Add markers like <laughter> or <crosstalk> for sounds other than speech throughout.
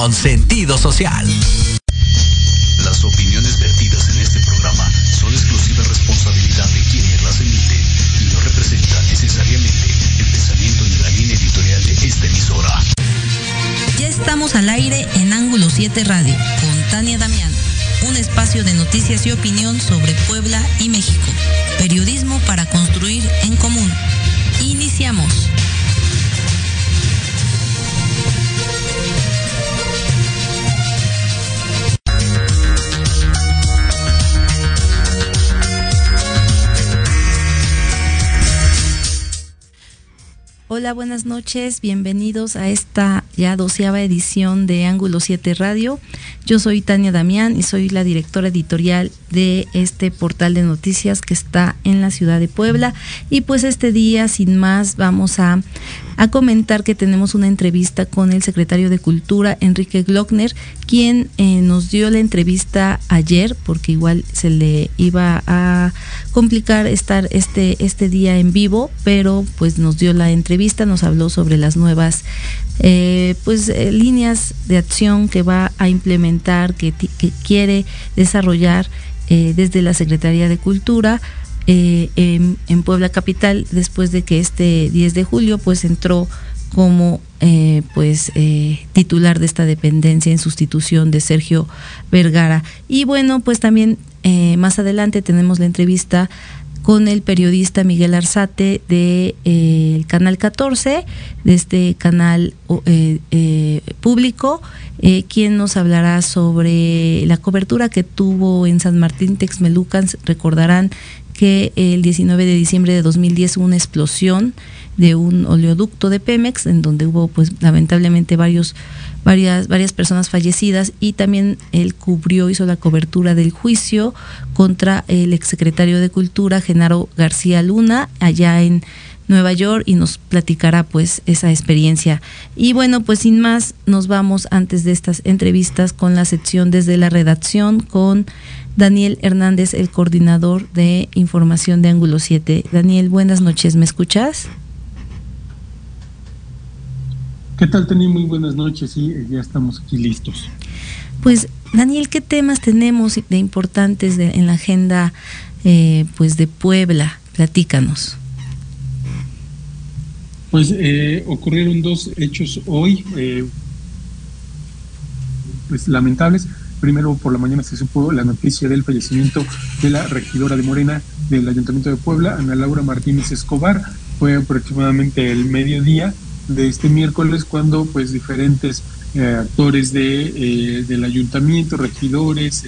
con sentido social. Las opiniones vertidas en este programa son exclusiva responsabilidad de quienes las emiten y no representan necesariamente el pensamiento ni la línea editorial de esta emisora. Ya estamos al aire en Ángulo 7 Radio con Tania Damián, un espacio de noticias y opinión sobre Puebla y México. Periodismo para construir en común. Iniciamos. Hola, buenas noches, bienvenidos a esta ya doceava edición de Ángulo 7 Radio. Yo soy Tania Damián y soy la directora editorial de este portal de noticias que está en la ciudad de Puebla. Y pues este día, sin más, vamos a, a comentar que tenemos una entrevista con el secretario de Cultura, Enrique Glockner, quien eh, nos dio la entrevista ayer, porque igual se le iba a complicar estar este, este día en vivo, pero pues nos dio la entrevista, nos habló sobre las nuevas eh, pues eh, líneas de acción que va a implementar, que, que quiere desarrollar eh, desde la Secretaría de Cultura en, en Puebla Capital, después de que este 10 de julio pues entró como pues titular de esta dependencia en sustitución de Sergio Vergara. Y bueno, pues también más adelante tenemos la entrevista con el periodista Miguel Arzate de eh, canal 14, de este canal eh, eh, público, eh, quien nos hablará sobre la cobertura que tuvo en San Martín Texmelucan. Recordarán que el 19 de diciembre de 2010 hubo una explosión de un oleoducto de Pemex, en donde hubo pues lamentablemente varios, varias, varias personas fallecidas y también él cubrió, hizo la cobertura del juicio contra el exsecretario de Cultura, Genaro García Luna, allá en Nueva York y nos platicará pues esa experiencia. Y bueno, pues sin más, nos vamos antes de estas entrevistas con la sección desde la redacción con Daniel Hernández, el coordinador de información de Ángulo 7. Daniel, buenas noches, ¿me escuchas? ¿Qué tal, Teni? Muy buenas noches. Sí, ya estamos aquí listos. Pues Daniel, ¿qué temas tenemos de importantes de- en la agenda eh, pues de Puebla? Platícanos. Pues eh, ocurrieron dos hechos hoy, eh, pues lamentables. Primero, por la mañana se supo la noticia del fallecimiento de la regidora de Morena del Ayuntamiento de Puebla, Ana Laura Martínez Escobar. Fue aproximadamente el mediodía de este miércoles cuando pues diferentes eh, actores de, eh, del ayuntamiento, regidores,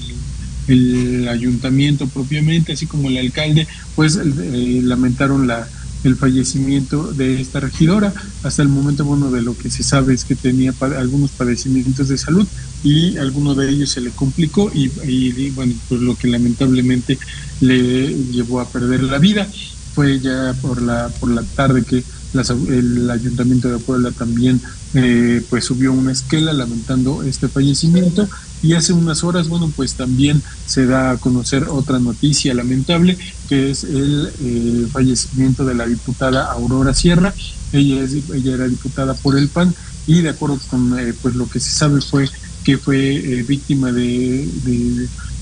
el, ayuntamiento propiamente, así como el alcalde, pues eh, lamentaron la, el fallecimiento de esta regidora. Hasta el momento, bueno, de lo que se sabe es que tenía algunos padecimientos de salud y alguno de ellos se le complicó y, y- y, bueno, pues lo que lamentablemente le llevó a perder la vida. Fue ya por la, por la tarde que las el Ayuntamiento de Puebla también eh, pues subió una esquela lamentando este fallecimiento y hace unas horas, bueno, pues también se da a conocer otra noticia lamentable, que es el eh, fallecimiento de la diputada Aurora Sierra. Ella, es, ella era diputada por el PAN y de acuerdo con eh, pues lo que se sabe fue que fue eh, víctima de,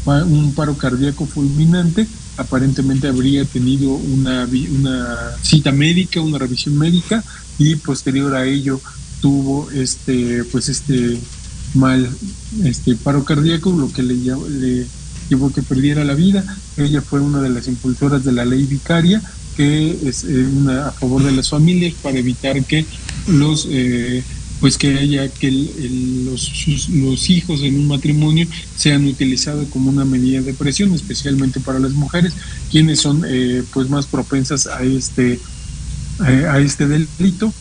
un paro cardíaco fulminante. Aparentemente habría tenido una, cita médica, una revisión médica y posterior a ello tuvo este pues este mal este paro cardíaco, lo que le, le llevó que perdiera la vida. Ella fue una de las impulsoras de la ley vicaria, que es eh, una, a favor de las familias para evitar que los eh, pues que haya que los, los, hijos en un matrimonio sean utilizados como una medida de presión, especialmente para las mujeres, quienes son eh, pues más propensas a este a este delito.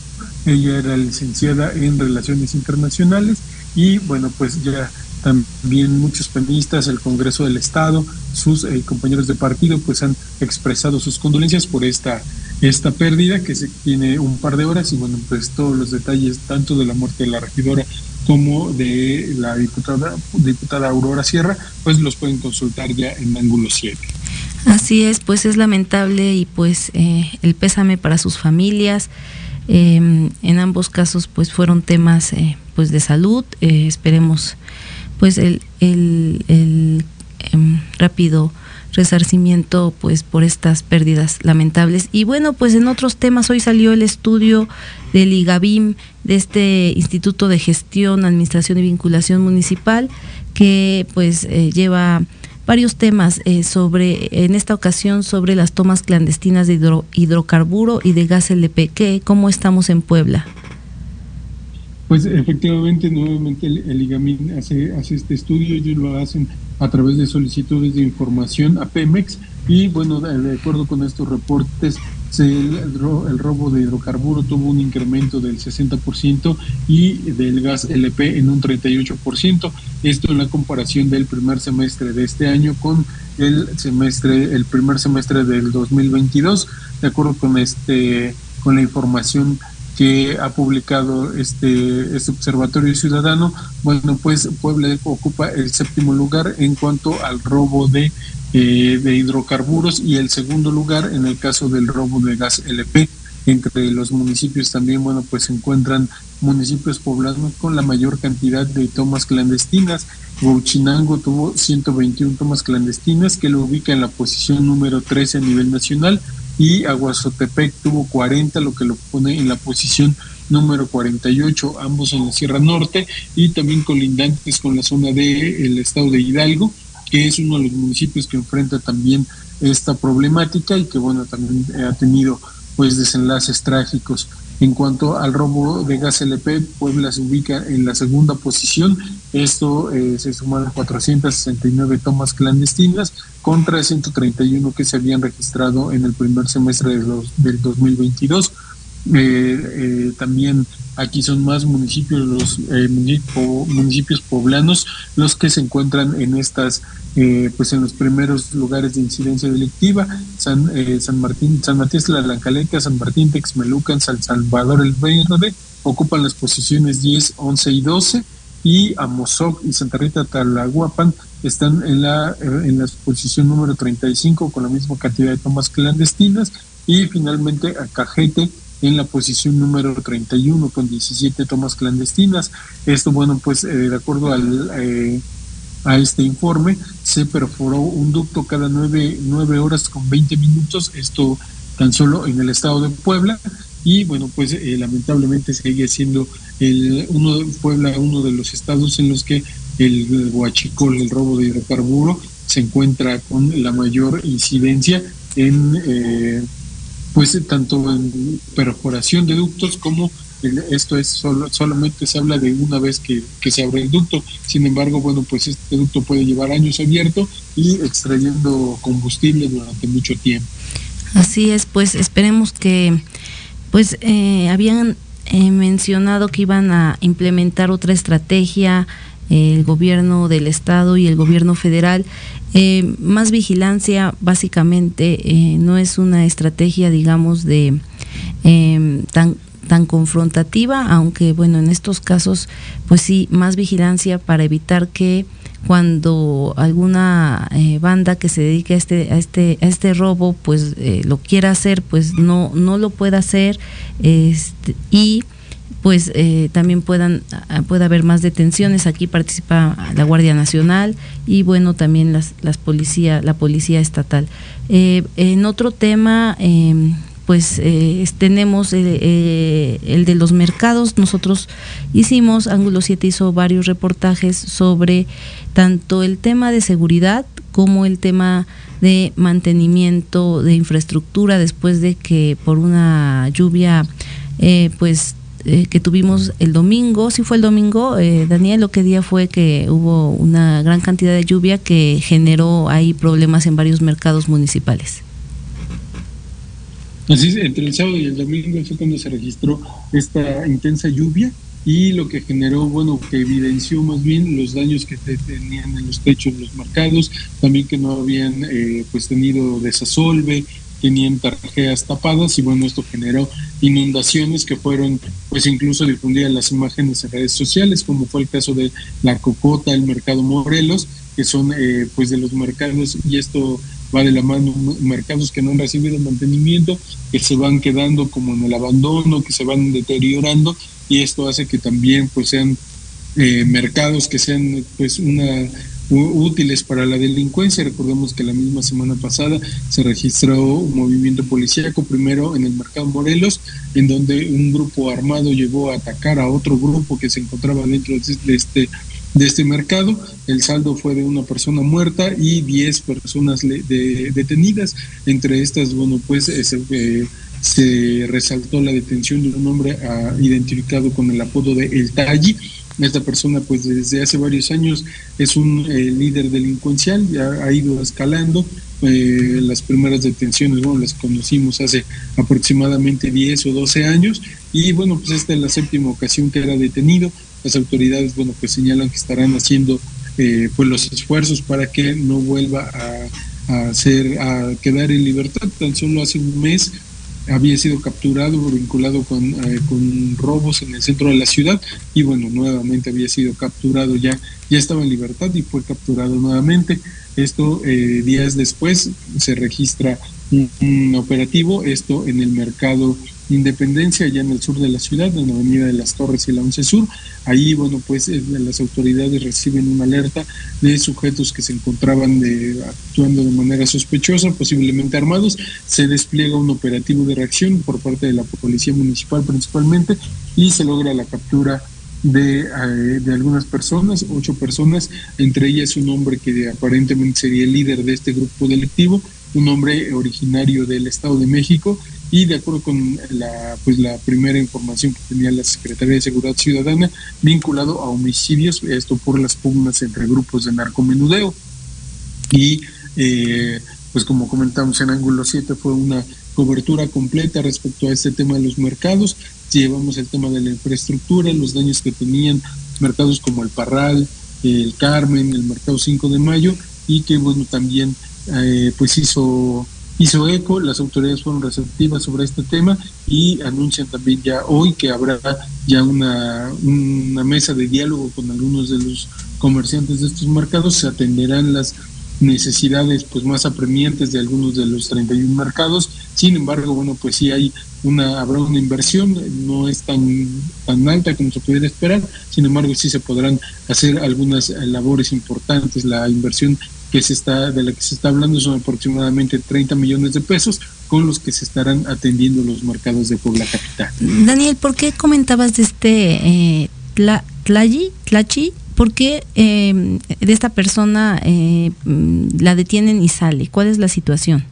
Ella era licenciada en relaciones internacionales y bueno pues ya también muchos feministas, el Congreso del Estado, sus eh, compañeros de partido, pues han expresado sus condolencias por esta, esta pérdida que se tiene un par de horas y bueno, pues todos los detalles tanto de la muerte de la regidora como de la diputada, diputada Aurora Sierra, pues los pueden consultar ya en Ángulo 7. Así es, pues es lamentable y pues eh, el pésame para sus familias. Em, en ambos casos pues fueron temas eh, pues de salud. esperemos pues el, el, em, rápido resarcimiento pues por estas pérdidas lamentables. Y bueno, pues en otros temas hoy salió el estudio del IGABIM, de este Instituto de Gestión, Administración y Vinculación Municipal, que pues eh, lleva varios temas eh, sobre, en esta ocasión, sobre las tomas clandestinas de hidrocarburo y de gas LP. ¿Qué, ¿Cómo estamos en Puebla? Pues efectivamente, nuevamente el, IGAMIN hace, hace este estudio, ellos lo hacen a través de solicitudes de información a Pemex y bueno, de acuerdo con estos reportes, el, robo de hidrocarburo tuvo un incremento del 60% y del gas LP en un 38%. Esto en la comparación del primer semestre de este año con el semestre, el primer semestre del 2022, de acuerdo con este, con la información que ha publicado este, este observatorio ciudadano, bueno, pues Puebla ocupa el séptimo lugar en cuanto al robo de, eh, de hidrocarburos y el segundo lugar en el caso del robo de gas LP. Entre los municipios también, bueno, pues se encuentran municipios poblados con la mayor cantidad de tomas clandestinas. Huachinango tuvo 121 tomas clandestinas, que lo ubica en la posición número 13 a nivel nacional y Aguazotepec tuvo 40, lo que lo pone en la posición número 48, ambos en la Sierra Norte y también colindantes con la zona de el estado de Hidalgo, que es uno de los municipios que enfrenta también esta problemática y que bueno, también ha tenido pues desenlaces trágicos. En cuanto al robo de gas LP, Puebla se ubica en la segunda posición. Esto eh, se suma a 469 tomas clandestinas contra 131 que se habían registrado en el primer semestre de los, del 2022. Eh, eh, también aquí son más municipios, los eh, municipios poblanos, los que se encuentran en estas, pues en los primeros lugares de incidencia delictiva, San, San Martín, San Matías San Martín Texmelucan, San Salvador el Verde, ocupan las posiciones 10, 11 y 12 y Amozoc y Santa Rita Talaguapan están en la, en la posición número 35 con la misma cantidad de tomas clandestinas y finalmente a Cajete en la posición número 31 con 17 tomas clandestinas. Esto, bueno, pues eh, de acuerdo al, eh, a este informe, se perforó un ducto cada 9, nueve horas con 20 minutos, esto tan solo en el estado de Puebla, y bueno, pues eh, lamentablemente sigue siendo el, uno de Puebla uno de los estados en los que el huachicol, el robo de hidrocarburo, se encuentra con la mayor incidencia en, eh, pues tanto en perforación de ductos como esto es solo, solamente se habla de una vez que, que, se abre el ducto. Sin embargo, bueno, pues este ducto puede llevar años abierto y extrayendo combustible durante mucho tiempo. Así es, pues esperemos que, pues eh, habían eh, mencionado que iban a implementar otra estrategia el gobierno del estado y el gobierno federal. Eh, más vigilancia, básicamente, eh, no es una estrategia, digamos, de em, tan tan confrontativa, aunque bueno, en estos casos, pues sí, más vigilancia para evitar que cuando alguna eh, banda que se dedique a este a este a este robo pues lo quiera hacer pues no no lo pueda hacer este, y pues eh, también puedan pueda haber más detenciones. Aquí participa la Guardia Nacional y bueno también las las policía la policía estatal. Eh, en otro tema em, pues eh, tenemos el de los mercados nosotros hicimos Ángulo 7 hizo varios reportajes sobre tanto el tema de seguridad como el tema de mantenimiento de infraestructura después de que por una lluvia pues eh, que tuvimos el domingo, sí fue el domingo, eh, Daniel, lo que día fue que hubo una gran cantidad de lluvia que generó ahí problemas en varios mercados municipales. Así es, entre el sábado y el domingo fue cuando se registró esta intensa lluvia y lo que generó, bueno, que evidenció más bien los daños que tenían en los techos los mercados, también que no habían eh, pues tenido desasolve, tenían tarjeas tapadas y bueno, esto generó inundaciones que fueron pues incluso difundidas las imágenes en redes sociales, como fue el caso de la Cocota, el Mercado Morelos, que son eh, pues de los mercados y esto va de la mano mercados que no han recibido mantenimiento, que se van quedando como en el abandono, que se van deteriorando y esto hace que también pues sean eh, mercados que sean pues una útiles para la delincuencia. Recordemos que la misma semana pasada se registró un movimiento policíaco, primero en el mercado Morelos, en donde un grupo armado llegó a atacar a otro grupo que se encontraba dentro de este de este mercado. El saldo fue de una persona muerta y 10 personas detenidas. Entre estas, bueno, pues eh, eh, se resaltó la detención de un hombre ah, identificado con el apodo de El Talli esta persona pues desde hace varios años es un eh, líder delincuencial, ya ha ido escalando. Las primeras detenciones, bueno, las conocimos hace aproximadamente 10 o 12 años y bueno, pues esta es la séptima ocasión que era detenido. Las autoridades, bueno, pues señalan que estarán haciendo eh, pues los esfuerzos para que no vuelva a, a, hacer, a quedar en libertad. Tan solo hace un mes había sido capturado vinculado con, eh, con robos en el centro de la ciudad y bueno, nuevamente había sido capturado ya, ya estaba en libertad y fue capturado nuevamente. Esto eh, días después se registra un, operativo, esto en el mercado Independencia, allá en el sur de la ciudad, en la avenida de las Torres y la Once Sur. Ahí, bueno, pues las autoridades reciben una alerta de sujetos que se encontraban de, actuando de manera sospechosa, posiblemente armados. Se despliega un operativo de reacción por parte de la Policía Municipal principalmente y se logra la captura de, eh, de, algunas personas, ocho personas, entre ellas un hombre que aparentemente sería el líder de este grupo delictivo, un hombre originario del Estado de México y de acuerdo con la pues la primera información que tenía la Secretaría de Seguridad Ciudadana vinculado a homicidios esto por las pugnas entre grupos de narcomenudeo. Y eh, pues como comentamos en ángulo 7 fue una cobertura completa respecto a este tema de los mercados. Llevamos el tema de la infraestructura los daños que tenían mercados como el Parral el Carmen el mercado 5 de mayo y que bueno también eh, pues hizo hizo eco, las autoridades fueron receptivas sobre este tema y anuncian también ya hoy que habrá ya una, una mesa de diálogo con algunos de los comerciantes de estos mercados, se atenderán las necesidades pues más apremiantes de algunos de los 31 mercados. Sin embargo, bueno, pues sí hay una habrá una inversión, no es tan tan alta como se pudiera esperar. Sin embargo, sí se podrán hacer algunas labores importantes. La inversión que se está, de la que se está hablando son aproximadamente 30 millones de pesos con los que se estarán atendiendo los mercados de Puebla Capital. Daniel, ¿por qué comentabas de este eh, Tlachi? ¿Por qué eh, de esta persona eh, la detienen y sale? ¿Cuál es la situación?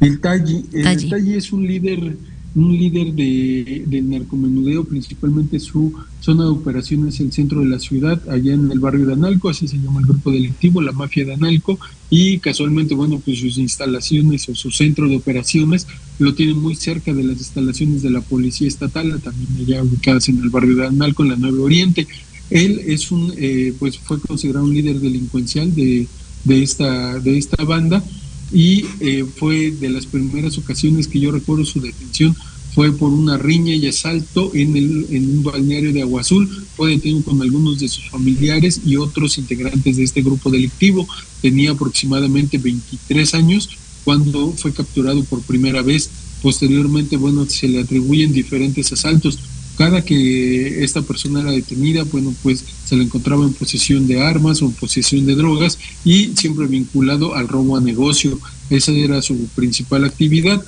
El Talli es un líder un líder de, del narcomenudeo, principalmente su zona de operaciones el centro de la ciudad, allá en el barrio de Analco, así se llama el grupo delictivo, la mafia de Analco, y casualmente, bueno, pues sus instalaciones o su centro de operaciones lo tienen muy cerca de las instalaciones de la policía estatal, también allá ubicadas en el barrio de Analco, en la Nueva Oriente. Él es un, eh, pues fue considerado un líder delincuencial de, de, esta, de esta banda y eh, fue de las primeras ocasiones que yo recuerdo su detención fue por una riña y asalto en, el, en un balneario de Agua Azul. Fue detenido con algunos de sus familiares y otros integrantes de este grupo delictivo. Tenía aproximadamente 23 años cuando fue capturado por primera vez. Posteriormente, bueno, se le atribuyen diferentes asaltos. Cada que esta persona era detenida, bueno, pues se le encontraba en posesión de armas o en posesión de drogas y siempre vinculado al robo a negocio. Esa era su principal actividad.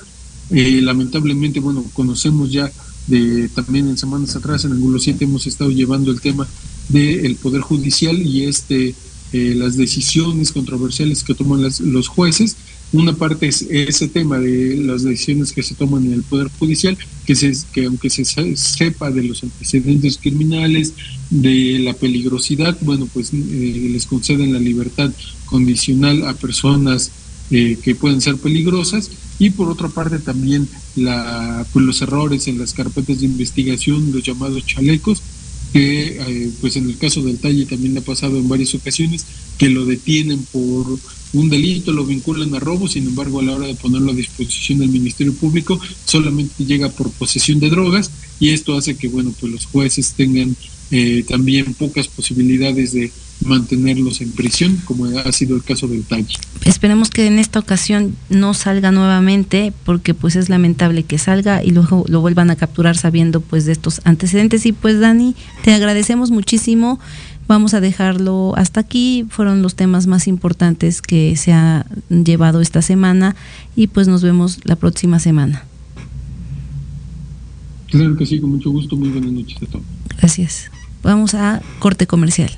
Eh, lamentablemente, bueno, conocemos ya de también en semanas atrás, en Angulo 7 hemos estado llevando el tema del Poder Judicial y este eh, las decisiones controversiales que toman los jueces Una parte es ese tema de las decisiones que se toman en el Poder Judicial, que, se, que aunque se sepa de los antecedentes criminales, de la peligrosidad, bueno, pues eh, les conceden la libertad condicional a personas eh, que pueden ser peligrosas. Y por otra parte también la, pues los errores en las carpetas de investigación, los llamados chalecos, que eh, pues en el caso del Talle también ha pasado en varias ocasiones que lo detienen por un delito, lo vinculan a robo, sin embargo a la hora de ponerlo a disposición del Ministerio Público solamente llega por posesión de drogas y esto hace que bueno pues los jueces tengan eh, también pocas posibilidades de mantenerlos en prisión, como ha sido el caso del Talle. Esperemos que en esta ocasión no salga nuevamente, porque pues es lamentable que salga y luego lo vuelvan a capturar sabiendo pues de estos antecedentes. Y pues Dani, te agradecemos muchísimo. Vamos a dejarlo hasta aquí. Fueron los temas más importantes que se ha llevado esta semana y pues nos vemos la próxima semana. Claro que sí, con mucho gusto. Muy buenas noches a todos. Gracias. Vamos a corte comercial.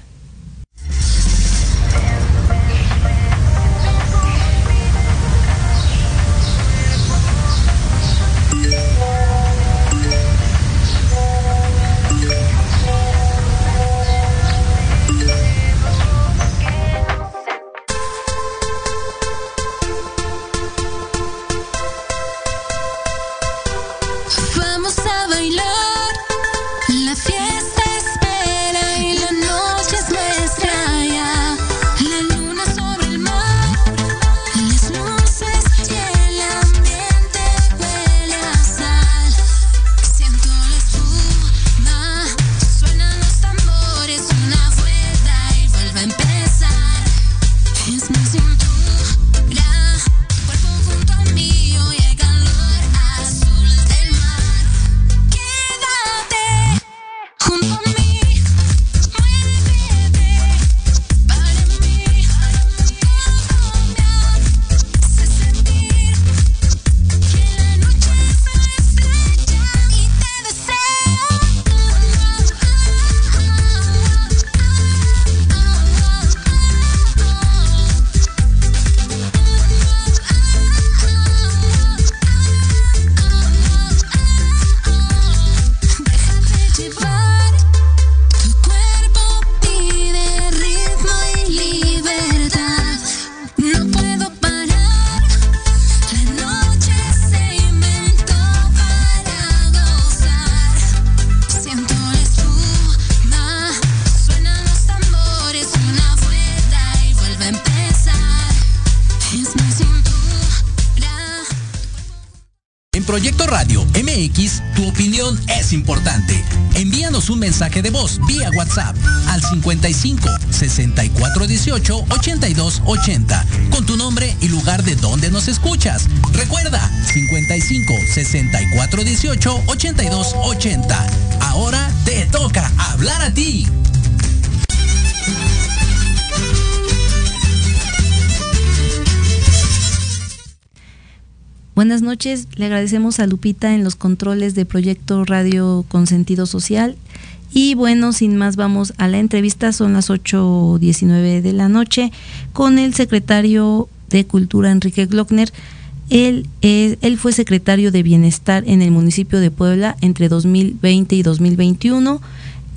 64 18 82 80 con tu nombre y lugar de donde nos escuchas. Recuerda 55 64 18 82 80. Ahora te toca hablar a ti. Buenas noches, le agradecemos a Lupita en los controles de Proyecto Radio con Sentido Social y bueno, sin más vamos a la entrevista, son las 8.19 de la noche, con el secretario de Cultura Enrique Glockner. Él, él fue secretario de Bienestar en el municipio de Puebla entre 2020 y 2021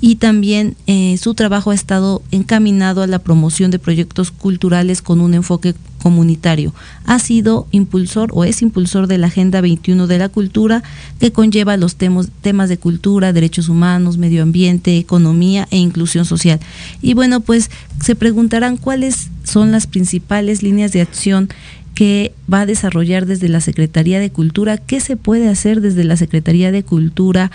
y también eh, su trabajo ha estado encaminado a la promoción de proyectos culturales con un enfoque comunitario. Ha sido impulsor o es impulsor de la Agenda 21 de la Cultura que conlleva los temas, de cultura, derechos humanos, medio ambiente, economía e inclusión social. Y bueno, pues se preguntarán cuáles son las principales líneas de acción que va a desarrollar desde la Secretaría de Cultura, qué se puede hacer desde la Secretaría de Cultura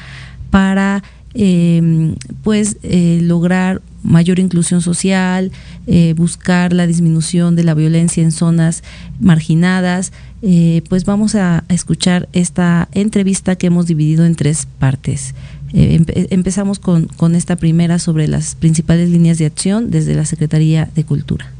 para eh, pues eh, lograr mayor inclusión social, eh, buscar la disminución de la violencia en zonas marginadas. Eh, pues vamos a, escuchar esta entrevista que hemos dividido en tres partes. empezamos con, con esta primera sobre las principales líneas de acción desde la Secretaría de Cultura.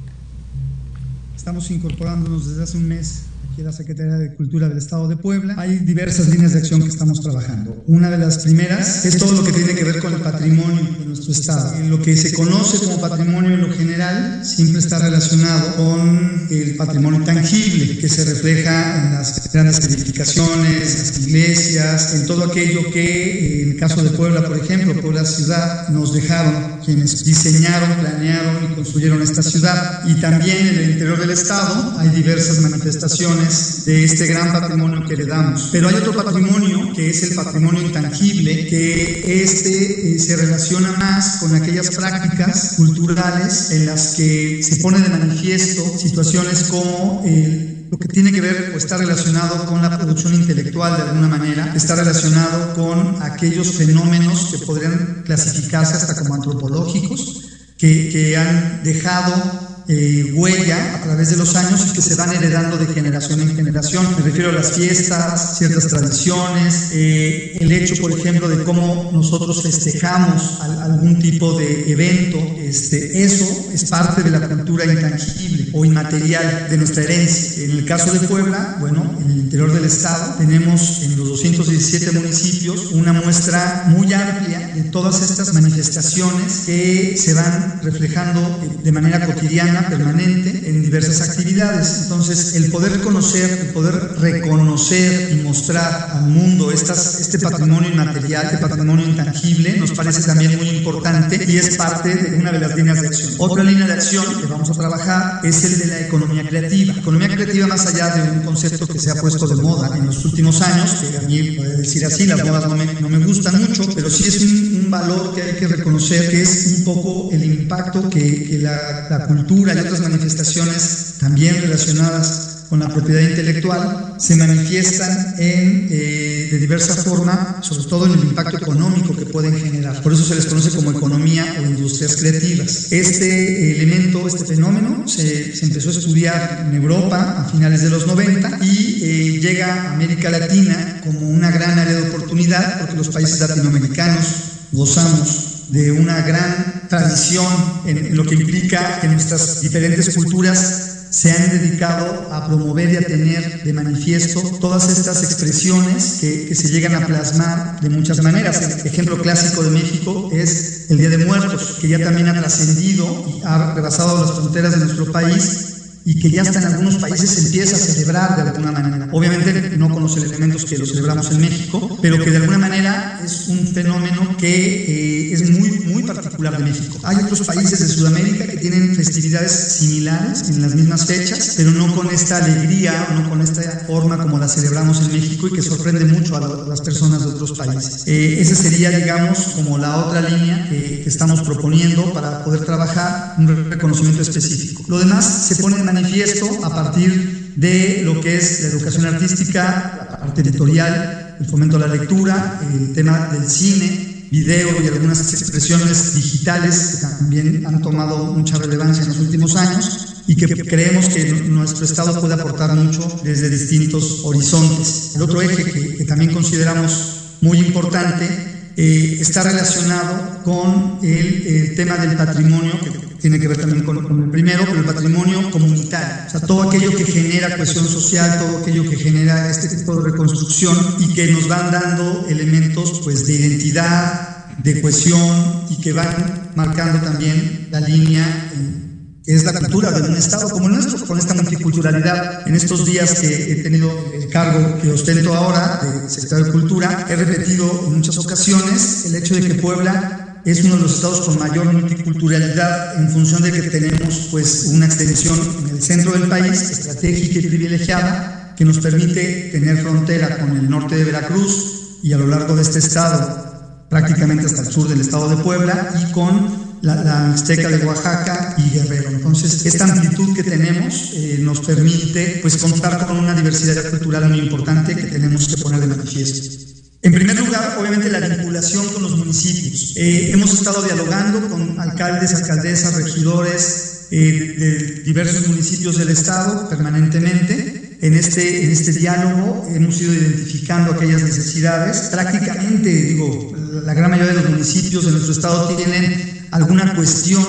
Estamos incorporándonos desde hace un mes aquí en la Secretaría de Cultura del Estado de Puebla, hay diversas líneas de acción que estamos trabajando. Una de las primeras es todo lo que tiene que ver con el patrimonio de nuestro Estado. Lo que se conoce como patrimonio en lo general siempre está relacionado con el patrimonio tangible que se refleja en las grandes edificaciones, las iglesias, en todo aquello que, en el caso de Puebla, por ejemplo, Puebla ciudad, nos dejaron quienes diseñaron, planearon y construyeron esta ciudad. Y también en el interior del Estado hay diversas manifestaciones de este gran patrimonio que heredamos. Pero hay otro patrimonio que es el patrimonio intangible, que este eh, se relaciona más con aquellas prácticas culturales en las que se pone de manifiesto situaciones como el lo que tiene que ver o está relacionado con la producción intelectual de alguna manera, está relacionado con aquellos fenómenos que podrían clasificarse hasta como antropológicos, que, que han dejado eh, huella a través de los años y que se van heredando de generación en generación. Me refiero a las fiestas, ciertas tradiciones, eh, el hecho, por ejemplo, de cómo nosotros festejamos algún tipo de evento. Este, eso es parte de la cultura intangible o inmaterial de nuestra herencia. En el caso de Puebla, bueno, en el interior del estado tenemos en los 217 municipios una muestra muy amplia de todas estas manifestaciones que se van reflejando de manera cotidiana permanente en diversas actividades. Entonces, el poder conocer, el poder reconocer y mostrar al mundo estas, este patrimonio inmaterial, este patrimonio intangible, nos parece también muy importante y es parte de una de las líneas de acción. Otra línea de acción que vamos a trabajar es el de la economía creativa. Economía creativa más allá de un concepto que se ha puesto de moda en los últimos años, que a mí, puede decir así, las modas no me, no me gustan mucho, pero sí es un, un, valor que hay que reconocer, que es un poco el impacto que, que la, la cultura y otras manifestaciones también relacionadas con la propiedad intelectual se manifiestan en, eh, de diversa forma, sobre todo en el impacto económico que pueden generar. Por eso se les conoce como economía o industrias creativas. Este elemento, este fenómeno, se, se empezó a estudiar en Europa a finales de los 90 y eh, llega a América Latina como una gran área de oportunidad porque los países latinoamericanos gozamos de una gran tradición en, lo que implica que nuestras diferentes culturas se han dedicado a promover y a tener de manifiesto todas estas expresiones que, se llegan a plasmar de muchas maneras. Ejemplo clásico de México es el Día de Muertos, que ya también ha trascendido y ha rebasado las fronteras de nuestro país y que ya hasta en algunos países se empieza a celebrar de alguna manera. Obviamente no con los elementos que lo celebramos en México, pero que de alguna manera es un fenómeno que eh, es muy, muy particular de México. Hay otros países de Sudamérica que tienen festividades similares en las mismas fechas, pero no con esta alegría, no con esta forma como la celebramos en México y que sorprende mucho a, las personas de otros países. Eh, esa sería, digamos, como la otra línea que, que estamos proponiendo para poder trabajar un reconocimiento específico. Lo demás se pone en manifiesto a partir de lo que es la educación artística, la parte editorial, el fomento a la lectura, el tema del cine, video y algunas expresiones digitales que también han tomado mucha relevancia en los últimos años y que creemos que nuestro Estado puede aportar mucho desde distintos horizontes. El otro eje que, que también consideramos muy importante eh, está relacionado con el, el, tema del patrimonio, que tiene que ver también con, con, el primero, con el patrimonio comunitario. O sea, todo aquello que genera cohesión social, todo aquello que genera este tipo de reconstrucción y que nos van dando elementos pues, de identidad, de cohesión y que van marcando también la línea que es la cultura de un Estado como el nuestro, con esta multiculturalidad. En estos días que he tenido el cargo que ostento ahora de secretario de Cultura, he repetido en muchas ocasiones el hecho de que Puebla es uno de los estados con mayor multiculturalidad en función de que tenemos pues una extensión en el centro del país, estratégica y privilegiada, que nos permite tener frontera con el norte de Veracruz y a lo largo de este estado, prácticamente hasta el sur del estado de Puebla, y con la, la Mixteca de Oaxaca y Guerrero. Entonces, esta amplitud que tenemos eh, nos permite pues, contar con una diversidad cultural muy importante que tenemos que poner de manifiesto. En primer lugar, obviamente, la vinculación con los municipios. Eh, hemos estado dialogando con alcaldes, alcaldesas, regidores eh, de diversos municipios del Estado permanentemente. En este, en este diálogo hemos ido identificando aquellas necesidades. Prácticamente, digo, la gran mayoría de los municipios de nuestro Estado tienen alguna cuestión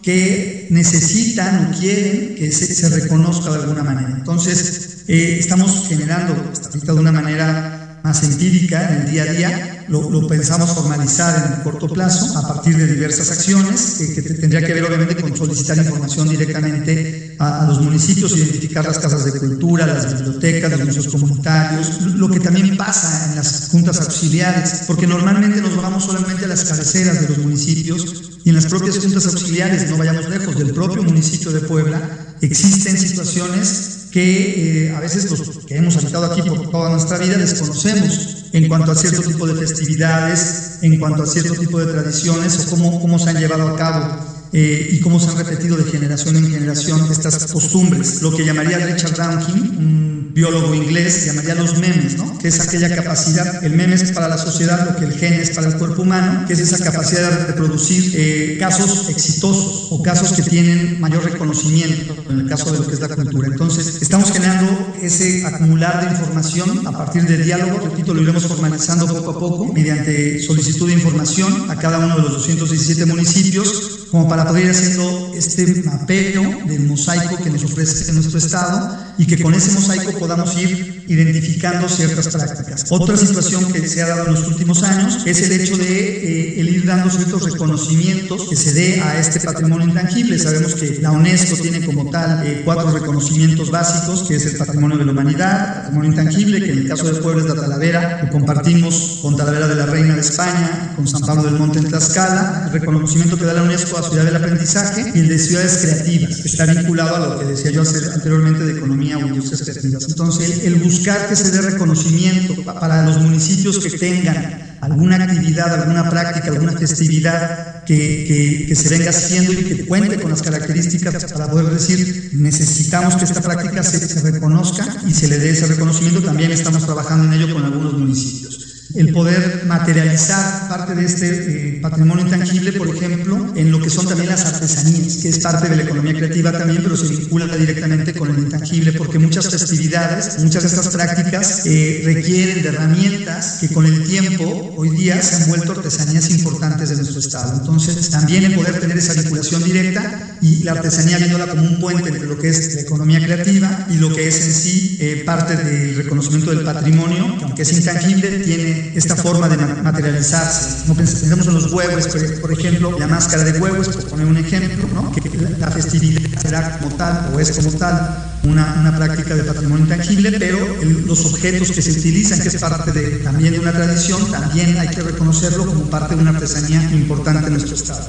que necesitan o quieren que se, reconozca de alguna manera. Entonces, eh, estamos generando, ahorita de una manera más empírica en el día a día, lo, pensamos formalizar en el corto plazo a partir de diversas acciones que, tendría que ver obviamente con solicitar información directamente a, los municipios, identificar las casas de cultura, las bibliotecas, los museos comunitarios, lo que también pasa en las juntas auxiliares, porque normalmente nos vamos solamente a las cabeceras de los municipios y en las propias juntas auxiliares, no vayamos lejos, del propio municipio de Puebla, existen situaciones que eh, a veces los que hemos habitado aquí por toda nuestra vida desconocemos en cuanto a cierto tipo de festividades, en cuanto a cierto tipo de tradiciones o cómo, cómo se han llevado a cabo eh, y cómo se han repetido de generación en generación estas costumbres. Lo que llamaría Richard Dawkins, un biólogo inglés, llamaría los memes, ¿no? que es aquella capacidad, el meme es para la sociedad lo que el gen es para el cuerpo humano, que es esa capacidad de reproducir eh, casos exitosos o casos que tienen mayor reconocimiento en el caso de lo que es la cultura. Entonces, estamos generando ese acumular de información a partir del diálogo, repito, lo iremos formalizando poco a poco mediante solicitud de información a cada uno de los 217 municipios como para poder ir haciendo este mapeo del mosaico que nos ofrece nuestro Estado y que con ese mosaico podamos ir identificando ciertas prácticas. Otra situación que se ha dado en los últimos años es el hecho de eh, el ir dando ciertos reconocimientos que se dé a este patrimonio intangible. Sabemos que la UNESCO tiene como tal eh, cuatro reconocimientos básicos, que es el patrimonio de la humanidad, patrimonio intangible, que en el caso de Puebla es la Talavera, que compartimos con Talavera de la Reina de España, con San Pablo del Monte en Tlaxcala, el reconocimiento que da la UNESCO ciudad del aprendizaje y el de ciudades creativas, que está vinculado a lo que decía yo anteriormente de economía o industrias creativas. Entonces, el buscar que se dé reconocimiento para los municipios que tengan alguna actividad, alguna práctica, alguna festividad que, que, se venga haciendo y que cuente con las características para poder decir, necesitamos que esta práctica se, se reconozca y se le dé ese reconocimiento, también estamos trabajando en ello con algunos municipios el poder materializar parte de este eh, patrimonio intangible, por ejemplo, en lo que son también las artesanías, que es parte de la economía creativa también, pero se vincula directamente con el intangible, porque muchas festividades, muchas de estas prácticas eh, requieren de herramientas que con el tiempo, hoy día, se han vuelto artesanías importantes de nuestro Estado. Entonces, también el poder tener esa vinculación directa y la artesanía viéndola como un puente entre lo que es la economía creativa y lo que es en sí eh, parte del reconocimiento del patrimonio, que aunque es intangible, tiene esta forma de materializarse. No pensemos en los huevos, por ejemplo, la máscara de huevos, por poner un ejemplo, ¿no? que la festividad será como tal o es como tal una, una práctica de patrimonio intangible, pero los objetos que se utilizan, que es parte de, también de una tradición, también hay que reconocerlo como parte de una artesanía importante en nuestro Estado.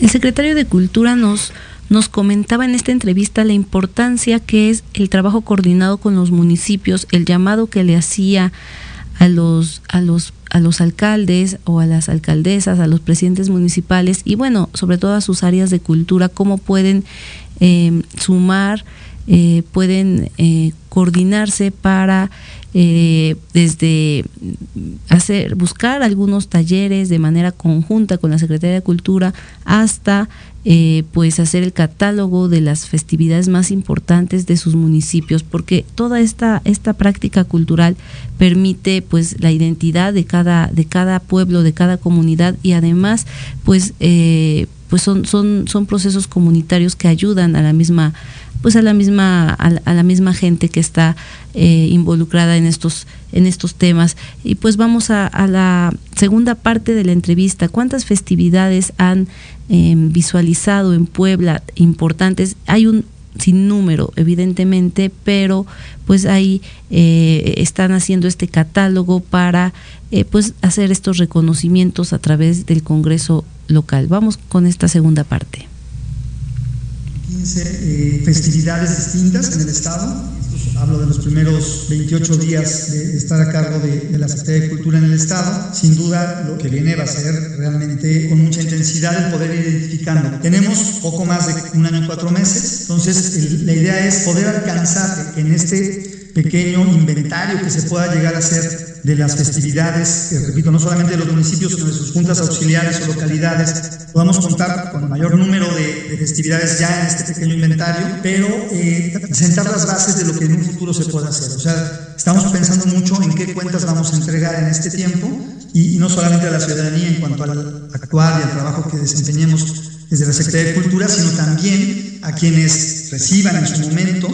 El secretario de Cultura nos nos comentaba en esta entrevista la importancia que es el trabajo coordinado con los municipios, el llamado que le hacía a los, a los, a los alcaldes o a las alcaldesas, a los presidentes municipales y bueno, sobre todo a sus áreas de cultura, cómo pueden eh, sumar, eh, pueden eh, coordinarse para desde hacer, buscar algunos talleres de manera conjunta con la Secretaría de Cultura hasta pues hacer el catálogo de las festividades más importantes de sus municipios, porque toda esta, esta práctica cultural permite pues la identidad de cada, de cada pueblo, de cada comunidad y además pues, eh, pues son, son, son procesos comunitarios que ayudan a la misma pues a la misma a, la misma gente que está eh, involucrada en estos en estos temas y pues vamos a, a, la segunda parte de la entrevista cuántas festividades han Em, visualizado en Puebla importantes. Hay un sin número, evidentemente, pero pues ahí eh, están haciendo este catálogo para eh, pues hacer estos reconocimientos a través del Congreso local. Vamos con esta segunda parte. 15 eh, festividades distintas en el estado hablo de los primeros 28 días de estar a cargo de, la Secretaría de Cultura en el Estado, sin duda lo que viene va a ser realmente con mucha intensidad el poder identificando. Tenemos poco más de un año y cuatro meses, entonces la idea es poder alcanzar en este pequeño inventario que se pueda llegar a hacer de las festividades, que repito, no solamente de los municipios, sino de sus juntas auxiliares o localidades, podamos contar con mayor número de, festividades ya en este pequeño inventario, pero eh, sentar las bases de lo que en un futuro se pueda hacer. O sea, estamos pensando mucho en qué cuentas vamos a entregar en este tiempo y, y no solamente a la ciudadanía en cuanto al actuar y al trabajo que desempeñemos desde la Secretaría de Cultura, sino también a quienes reciban en su momento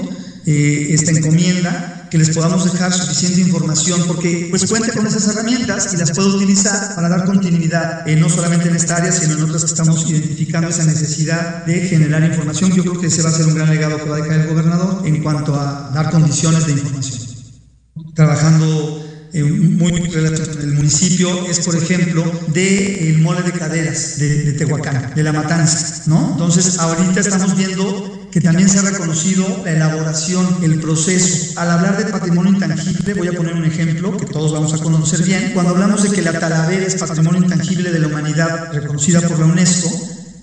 eh, esta encomienda, que les podamos dejar suficiente información, porque pues cuente con esas herramientas y las puede utilizar para dar continuidad, eh, no solamente en esta área, sino en otras que estamos identificando esa necesidad de generar información. Yo creo que ese va a ser un gran legado que va a dejar el gobernador en cuanto a dar condiciones de información. Trabajando eh, muy relacionado con el municipio es, por ejemplo, del mole de caderas de, de, Tehuacán, de la matanza, ¿no? Entonces, ahorita estamos viendo que también se ha reconocido la elaboración, el proceso. Al hablar de patrimonio intangible, voy a poner un ejemplo que todos vamos a conocer bien. Cuando hablamos de que la talavera es patrimonio intangible de la humanidad reconocida por la UNESCO,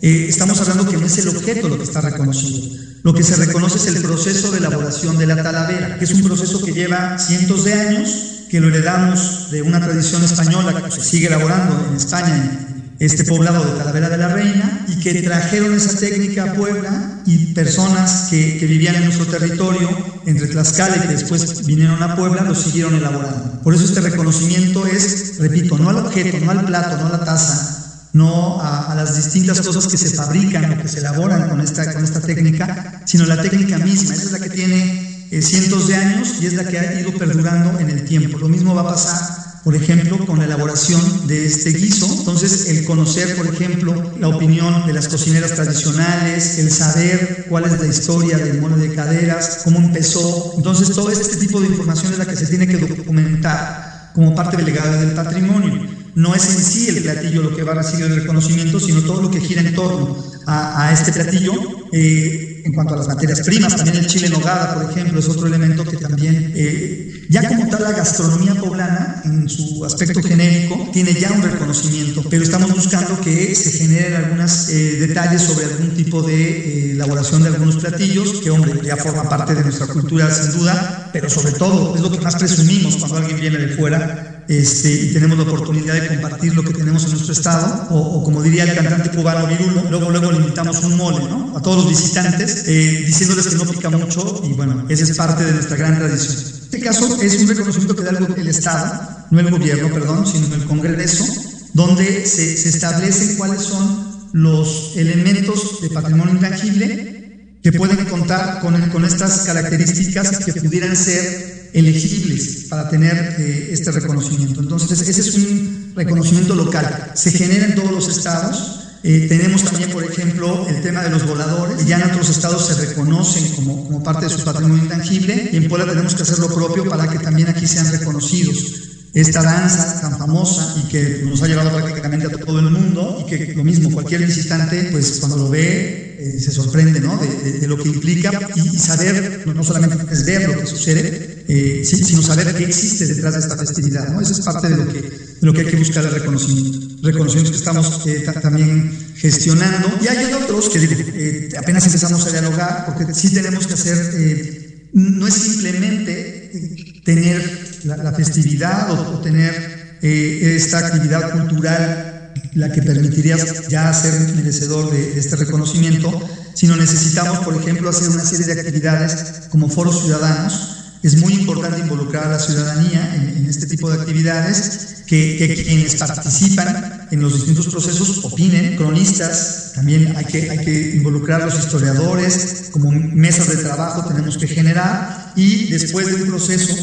eh, estamos hablando que no es el objeto lo que está reconocido. Lo que se reconoce es el proceso de elaboración de la talavera, que es un proceso que lleva cientos de años, que lo heredamos de una tradición española que se sigue elaborando en España este poblado de Talavera de la Reina y que trajeron esa técnica a Puebla y personas que, que, vivían en nuestro territorio, entre Tlaxcala y que después vinieron a Puebla, lo siguieron elaborando. Por eso este reconocimiento es, repito, no al objeto, no al plato, no a la taza, no a, a, las distintas cosas que se fabrican o que se elaboran con esta, con esta técnica, sino la técnica misma. Esa es la que tiene eh, cientos de años y es la que ha ido perdurando en el tiempo. Lo mismo va a pasar por ejemplo, con la elaboración de este guiso. Entonces, el conocer, por ejemplo, la opinión de las cocineras tradicionales, el saber cuál es la historia del mole de caderas, cómo empezó. Entonces, todo este tipo de información es la que se tiene que documentar como parte del legado del patrimonio. No es en sí el platillo lo que va a recibir el reconocimiento, sino todo lo que gira en torno a, a este platillo. Eh, en cuanto a las materias primas, también el chile nogada, por ejemplo, es otro elemento que también, eh, ya como tal la gastronomía poblana, en su aspecto genérico, tiene ya un reconocimiento, pero estamos buscando que se generen algunos eh, detalles sobre algún tipo de eh, elaboración de algunos platillos, que hombre, ya forma parte de nuestra cultura sin duda, pero sobre todo es lo que más presumimos cuando alguien viene de fuera, este, y tenemos la oportunidad de compartir lo que tenemos en nuestro estado, o, o, como diría el cantante cubano Virulo, luego luego le invitamos un mole, ¿no? A todos los visitantes, eh, diciéndoles que no pica mucho, y bueno, esa es parte de nuestra gran tradición. Este caso es un reconocimiento que da el Estado, no el gobierno, perdón, sino el Congreso, donde se, se establecen cuáles son los elementos de patrimonio intangible que pueden contar con, con estas características que pudieran ser elegibles para tener eh, este reconocimiento. Entonces, ese es un reconocimiento local. Se genera en todos los estados. Eh, tenemos también, por ejemplo, el tema de los voladores. Ya en otros estados se reconocen como, como parte de su patrimonio intangible y en Puebla tenemos que hacer lo propio para que también aquí sean reconocidos esta danza tan famosa y que nos ha llevado prácticamente a todo el mundo y que lo mismo cualquier visitante pues cuando lo ve eh, se sorprende ¿no? de, de, de, lo que implica y, y, saber, no solamente es ver lo que sucede, eh, sino saber qué existe detrás de esta festividad. ¿no? Eso es parte de lo que, de lo que hay que buscar el reconocimiento. Reconocimientos que estamos eh, también gestionando. Y hay otros que digo, eh, apenas empezamos a dialogar porque sí tenemos que hacer, no es simplemente tener la, la festividad o, o tener esta actividad cultural la que permitiría ya ser merecedor de, este reconocimiento, sino necesitamos, por ejemplo, hacer una serie de actividades como foros ciudadanos. Es muy importante involucrar a la ciudadanía en, en este tipo de actividades, que, que, quienes participan en los distintos procesos opinen, cronistas, también hay que, hay que involucrar a los historiadores, como mesas de trabajo tenemos que generar, y después de un proceso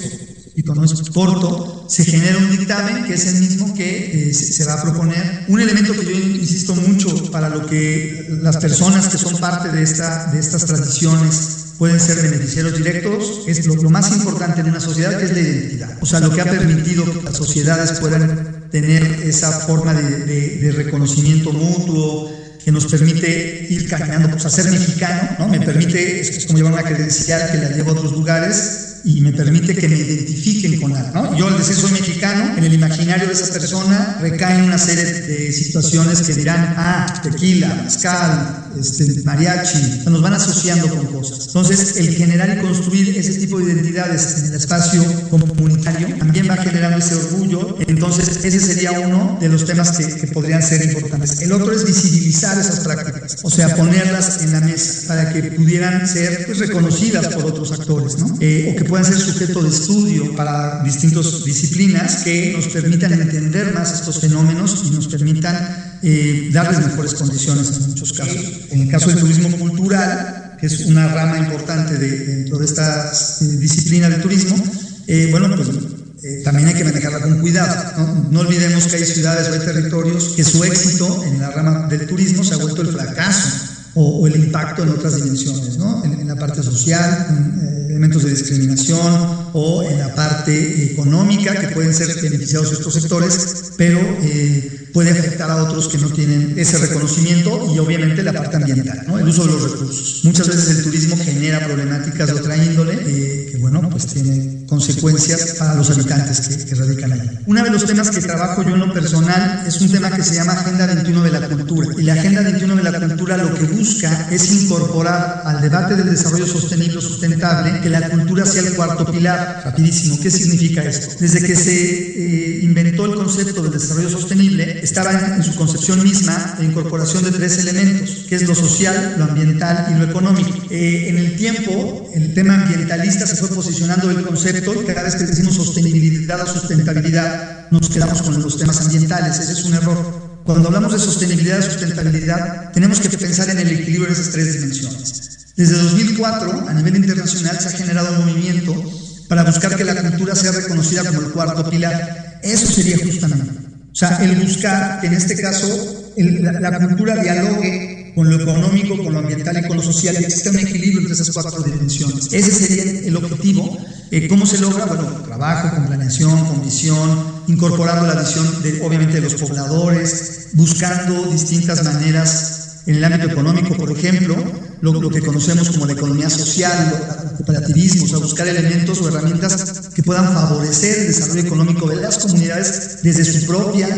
y cuando es corto, se genera un dictamen que es el mismo que eh, se va a proponer. Un elemento que yo insisto mucho para lo que las personas que son parte de, esta, de estas tradiciones pueden ser beneficiarios directos, es lo, lo más importante en una sociedad que es la identidad. O sea, lo que ha permitido que las sociedades puedan tener esa forma de, de, de reconocimiento mutuo, que nos permite ir caminando, pues a ser mexicano, ¿no? Me permite, es, como llevar una credencial que la llevo a otros lugares y me permite que me identifiquen con algo, ¿no? Yo al decir soy mexicano, en el imaginario de esa persona recaen una serie de situaciones que dirán, ah, tequila, mezcal, este, mariachi, nos van asociando con cosas. Entonces, el generar y construir ese tipo de identidades en el espacio comunitario también va generando ese orgullo. Entonces, ese sería uno de los temas que, que podrían ser importantes. El otro es visibilizar esas prácticas, o sea, ponerlas en la mesa para que pudieran ser pues, reconocidas por otros actores, ¿no? Eh, o que puedan ser sujeto de estudio para distintas disciplinas que nos permitan entender más estos fenómenos y nos permitan eh, darles mejores condiciones en muchos casos. En el caso del turismo cultural, que es una rama importante de, dentro de esta eh, disciplina del turismo, eh, bueno, pues eh, también hay que manejarla con cuidado. ¿no? ¿no? olvidemos que hay ciudades o hay territorios que su éxito en la rama del turismo se ha vuelto el fracaso o, o el impacto en otras dimensiones, ¿no? en, en la parte social, en, eh, elementos de discriminación o en la parte económica que pueden ser beneficiados estos sectores, pero eh, puede afectar a otros que no tienen ese reconocimiento y obviamente la parte ambiental, ¿no? el uso de los recursos. Muchas veces el turismo genera problemáticas de otra índole eh, que, bueno, pues tiene consecuencias para los habitantes que, radican allí. Uno de los temas que trabajo yo en lo personal es un tema que se llama Agenda 21 de la Cultura. Y la Agenda 21 de la Cultura lo que busca es incorporar al debate del desarrollo sostenible o sustentable que la cultura sea el cuarto pilar. Rapidísimo, ¿qué significa esto? Desde que se eh, inventó el concepto del desarrollo sostenible, estaba en, su concepción misma la incorporación de tres elementos, que es lo social, lo ambiental y lo económico. Eh, en el tiempo, el tema ambientalista se fue posicionando el concepto y cada vez que decimos sostenibilidad o sustentabilidad, nos quedamos con los temas ambientales. Ese es un error. Cuando hablamos de sostenibilidad y sustentabilidad, tenemos que pensar en el equilibrio de esas tres dimensiones. Desde 2004, a nivel internacional, se ha generado un movimiento para buscar que la cultura sea reconocida como el cuarto pilar. Eso sería justamente. O sea, el buscar que en este caso la, cultura dialogue con lo económico, con lo ambiental y con lo social, y exista un equilibrio entre esas cuatro dimensiones. Ese sería el objetivo. Eh, ¿Cómo se logra? Bueno, trabajo, con planeación, con visión, incorporando la visión, de, obviamente, de los pobladores, buscando distintas maneras en el ámbito económico, por ejemplo, lo, que conocemos como la economía social, el cooperativismo, o sea, buscar elementos o herramientas que puedan favorecer el desarrollo económico de las comunidades desde su propia,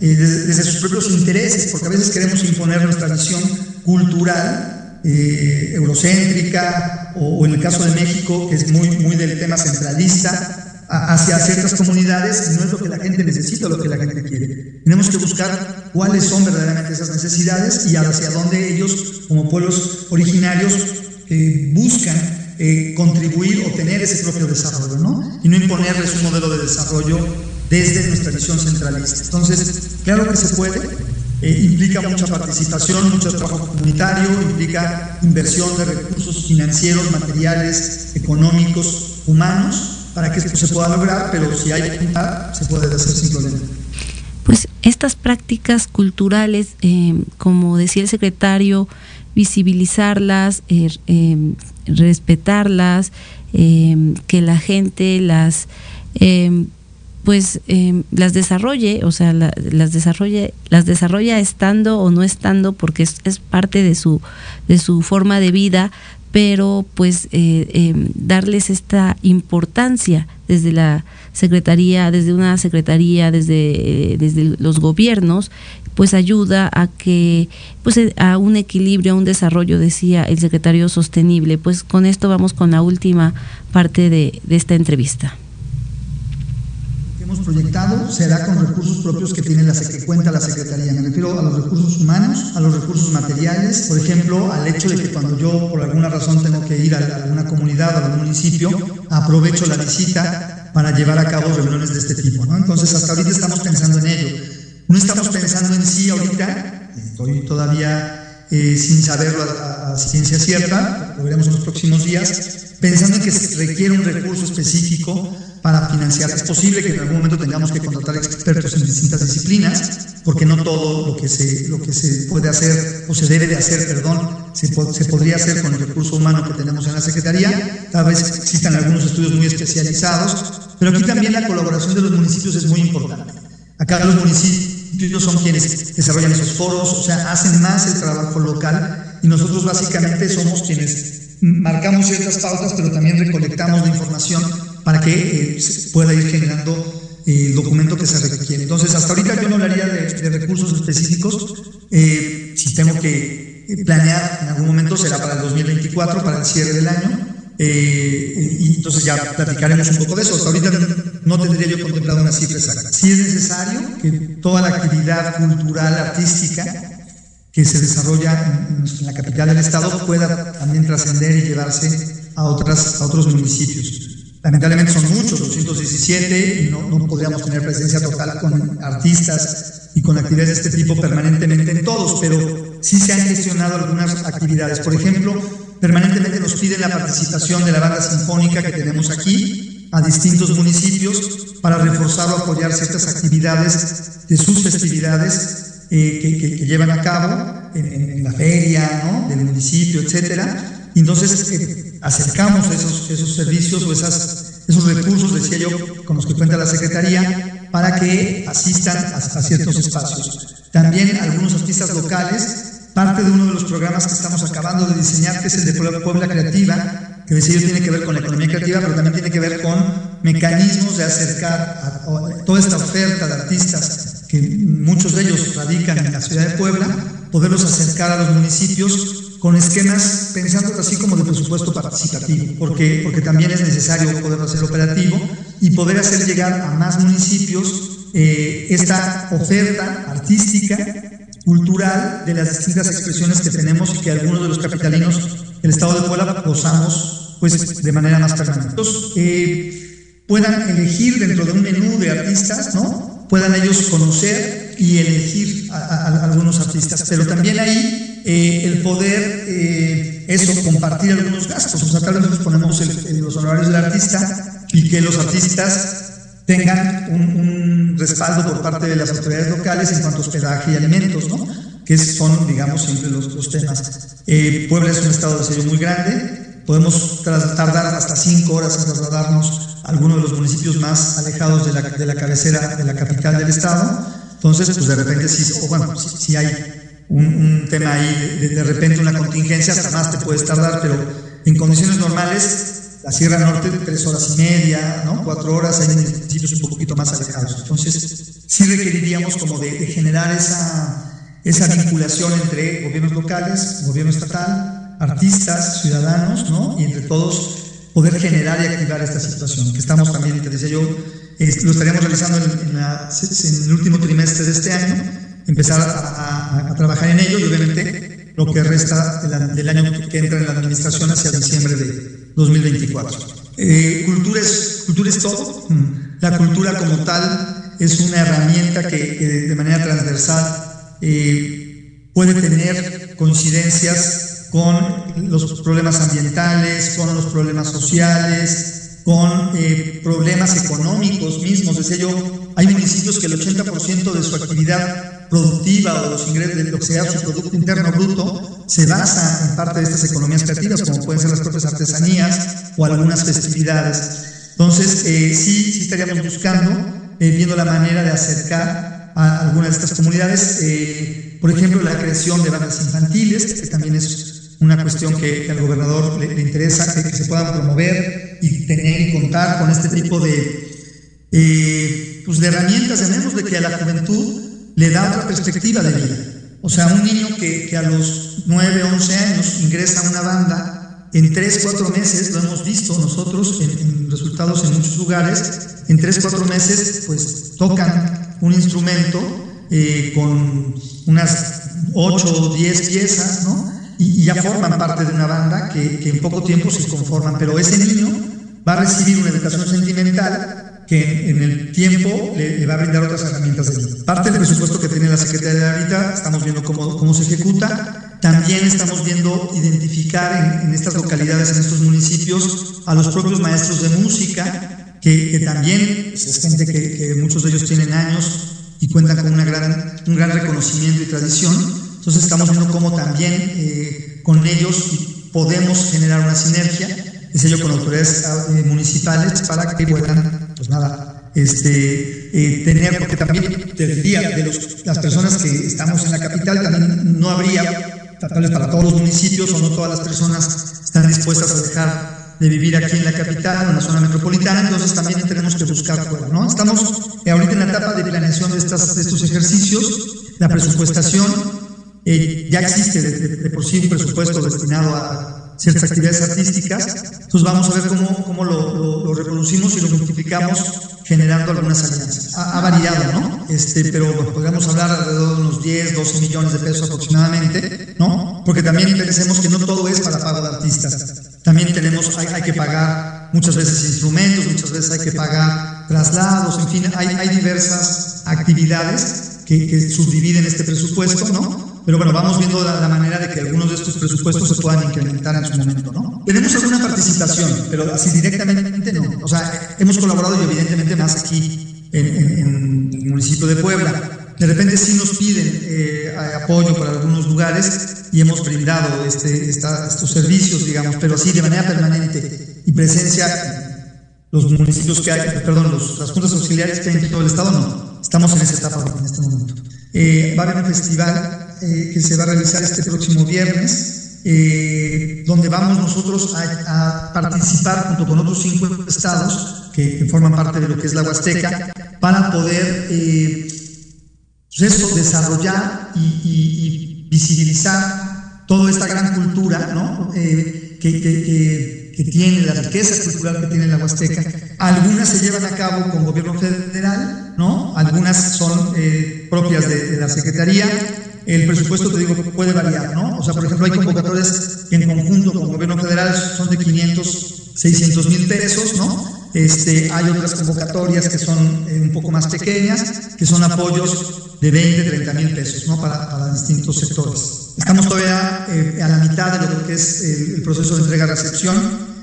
eh, desde, sus propios intereses, porque a veces queremos imponer nuestra visión cultural, eh, eurocéntrica, o, o, en el caso de México, que es muy, muy del tema centralista, hacia ciertas comunidades no es lo que la gente necesita lo que la gente quiere. Tenemos que buscar cuáles son verdaderamente esas necesidades y hacia dónde ellos, como pueblos originarios, eh, buscan eh, contribuir o tener ese propio desarrollo, ¿no? Y no imponerles un modelo de desarrollo desde nuestra visión centralista. Entonces, claro que se puede, eh, implica mucha participación, mucho trabajo comunitario, implica inversión de recursos financieros, materiales, económicos, humanos, para que esto se pueda lograr, pero si hay voluntad, se puede hacer sin problema. Pues estas prácticas culturales, eh, como decía el secretario, visibilizarlas, eh, eh, respetarlas, que la gente las pues las desarrolle, o sea, la, las desarrolle, las desarrolla estando o no estando, porque es, es parte de su, de su forma de vida, pero pues eh, eh, darles esta importancia desde la secretaría, desde una secretaría, desde, eh, desde los gobiernos, pues ayuda a que, pues a un equilibrio, a un desarrollo, decía el secretario sostenible. Pues con esto vamos con la última parte de, de esta entrevista hemos proyectado será con recursos propios que tiene la que cuenta la Secretaría. Me refiero a los recursos humanos, a los recursos materiales, por ejemplo, al hecho de que cuando yo por alguna razón tengo que ir a alguna comunidad a algún municipio, aprovecho la visita para llevar a cabo reuniones de este tipo. ¿no? Entonces, hasta ahorita estamos pensando en ello. No estamos pensando en sí ahorita, estoy todavía eh, sin saberlo a, a, ciencia cierta, lo veremos en los próximos días, pensando en que se requiere un recurso específico para financiar. Es posible que en algún momento tengamos que contratar expertos en distintas disciplinas, porque no todo lo que se, lo que se puede hacer o se debe de hacer, perdón, se, po se podría hacer con el recurso humano que tenemos en la Secretaría. Tal vez existan algunos estudios muy especializados, pero aquí también la colaboración de los municipios es muy importante. Acá los municipios son quienes desarrollan esos foros, o sea, hacen más el trabajo local y nosotros básicamente somos quienes marcamos ciertas pautas, pero también recolectamos la información para que eh, pueda ir generando eh, el documento que se requiere. Entonces, hasta ahorita yo no hablaría de, recursos específicos. Eh, si tengo que planear en algún momento, será para el 2024, para el cierre del año. Y entonces ya platicaremos un poco de eso. Hasta ahorita no tendría yo contemplado una cifra exacta. Si es necesario que toda la actividad cultural, artística, que se desarrolla en la capital del estado pueda también trascender y llevarse a, otras, a otros municipios. Lamentablemente son muchos, 217, y no, podríamos tener presencia total con artistas y con actividades de este tipo permanentemente en todos, pero sí se han gestionado algunas actividades. Por ejemplo, permanentemente nos piden la participación de la banda sinfónica que tenemos aquí a distintos municipios para reforzar o apoyar ciertas actividades de sus festividades eh, que, llevan a cabo en, la feria ¿no? del municipio, etcétera. Entonces eh, acercamos esos, esos servicios o esos recursos, decía yo, con los que cuenta la Secretaría, para que asistan a, ciertos espacios. También algunos artistas locales, parte de uno de los programas que estamos acabando de diseñar, que es el de Puebla Creativa, que decía yo tiene que ver con la economía creativa, pero también tiene que ver con mecanismos de acercar a toda esta oferta de artistas, que muchos de ellos radican en la ciudad de Puebla, poderlos acercar a los municipios con esquemas pensando así como de presupuesto participativo, porque, porque también es necesario poder hacer operativo y poder hacer llegar a más municipios eh, esta oferta artística, cultural de las distintas expresiones que tenemos y que algunos de los capitalinos del Estado de Puebla gozamos pues, de manera más permanente. Eh, puedan elegir dentro de un menú de artistas, ¿no? puedan ellos conocer y elegir a algunos artistas, pero también ahí eh, el poder, eh, eso, compartir algunos gastos. O sea, tal vez nos ponemos los honorarios del artista y que los artistas tengan un, respaldo por parte de las autoridades locales en cuanto a hospedaje y alimentos, ¿no? Que son, digamos, siempre los, temas. Eh, Puebla es un estado de sello muy grande, podemos tardar hasta cinco horas en trasladarnos a alguno de los municipios más alejados de la, de la cabecera, de la capital del estado. Entonces, pues de repente sí, o bueno, sí hay un, tema ahí, de, de, repente una contingencia, hasta más te puedes tardar, pero en condiciones normales, la Sierra Norte, tres horas y media, ¿no? cuatro horas, hay municipios un poquito más alejados. Entonces, sí requeriríamos como de, generar esa, esa vinculación entre gobiernos locales, gobierno estatal, artistas, ciudadanos, ¿no? Y entre todos poder generar y activar esta situación, que estamos también, te decía yo, lo estaríamos realizando en, en el último trimestre de este año, empezar a, trabajar en ello y obviamente lo que resta del, año que entra en la administración hacia diciembre de 2024. Eh, cultura, es, cultura es todo. La cultura como tal es una herramienta que, de manera transversal eh, puede tener coincidencias con los problemas ambientales, con los problemas sociales, con eh, problemas económicos mismos. Desde ello, hay municipios que el 80% de su actividad productiva o los ingresos lo que sea su Producto Interno Bruto se basa en parte de estas economías creativas, como pueden ser las propias artesanías o algunas festividades. Entonces, eh, sí, sí estaríamos buscando, eh, viendo la manera de acercar a algunas de estas comunidades, eh, por ejemplo, la creación de bandas infantiles, que también es una cuestión que, al gobernador le, interesa, que, se puedan promover y tener y contar con este tipo de, pues de herramientas, de que a la juventud le da otra perspectiva de vida. O sea, un niño que, que a los 9, 11 años ingresa a una banda, en 3, 4 meses, lo hemos visto nosotros en, resultados en muchos lugares, en 3, 4 meses pues tocan un instrumento eh, con unas 8 o 10 piezas, ¿no? Y, ya forman parte de una banda que, que en poco tiempo se conforman, pero ese niño va a recibir una educación sentimental que en el tiempo le, va a brindar otras herramientas de. Parte del presupuesto que tiene la Secretaría de ahorita, estamos viendo cómo, cómo se ejecuta. También estamos viendo identificar en, estas localidades, en estos municipios, a los propios maestros de música, que, también es gente que, muchos de ellos tienen años y cuentan con una gran, un gran reconocimiento y tradición. Entonces estamos viendo cómo también eh, con ellos podemos generar una sinergia, es ello con autoridades eh, municipales, para que puedan pues nada, este, eh, tener, porque también te diría, de las personas que estamos en la capital, también no habría, tal para todos los municipios o no todas las personas están dispuestas a dejar de vivir aquí en la capital, en la zona metropolitana, entonces también tenemos que buscar fuera, ¿no? Estamos eh, ahorita en la etapa de planeación de, de estos ejercicios, la presupuestación eh, ya existe de, por sí un presupuesto destinado a ciertas actividades artísticas, entonces vamos a ver cómo, cómo lo, lo, reproducimos y lo multiplicamos generando algunas alianzas. Ha, variado, ¿no? Este, pero bueno, podríamos hablar alrededor de unos 10, 12 millones de pesos aproximadamente, ¿no? Porque también pensemos que no todo es para pago de artistas. También tenemos, hay, hay que pagar muchas veces instrumentos, muchas veces hay que pagar traslados, en fin, hay, hay diversas actividades que, subdividen este presupuesto, ¿no? Pero bueno, vamos viendo la, manera de que algunos de estos presupuestos se puedan incrementar en su momento, ¿no? Tenemos alguna participación, pero así directamente no. O sea, hemos colaborado y evidentemente más aquí en, el municipio de Puebla. De repente sí nos piden eh, apoyo para algunos lugares y hemos brindado este, estos servicios, digamos, pero así de manera permanente y presencia los municipios que hay, perdón, las juntas auxiliares que hay en todo el estado, no. Estamos en esa etapa en este momento. Eh, va a haber un festival eh, que se va a realizar este próximo viernes, eh, donde vamos nosotros a, participar junto con otros cinco estados que, forman parte de lo que es la Huasteca, para poder pues desarrollar y, visibilizar toda esta gran cultura ¿no? que, que que tiene, la riqueza cultural que tiene la Huasteca. Algunas se llevan a cabo con gobierno federal, ¿no? Algunas son eh, propias de, la Secretaría. El presupuesto, te digo, puede variar, ¿no? O sea, por ejemplo, hay convocatorias que en conjunto con gobierno federal son de 500, 600 mil pesos, ¿no? Este, hay otras convocatorias que son eh, un poco más pequeñas, que son apoyos de 20, 30 mil pesos, ¿no? Para, para distintos sectores. Estamos todavía eh, a la mitad de lo que es el, proceso de entrega-recepción.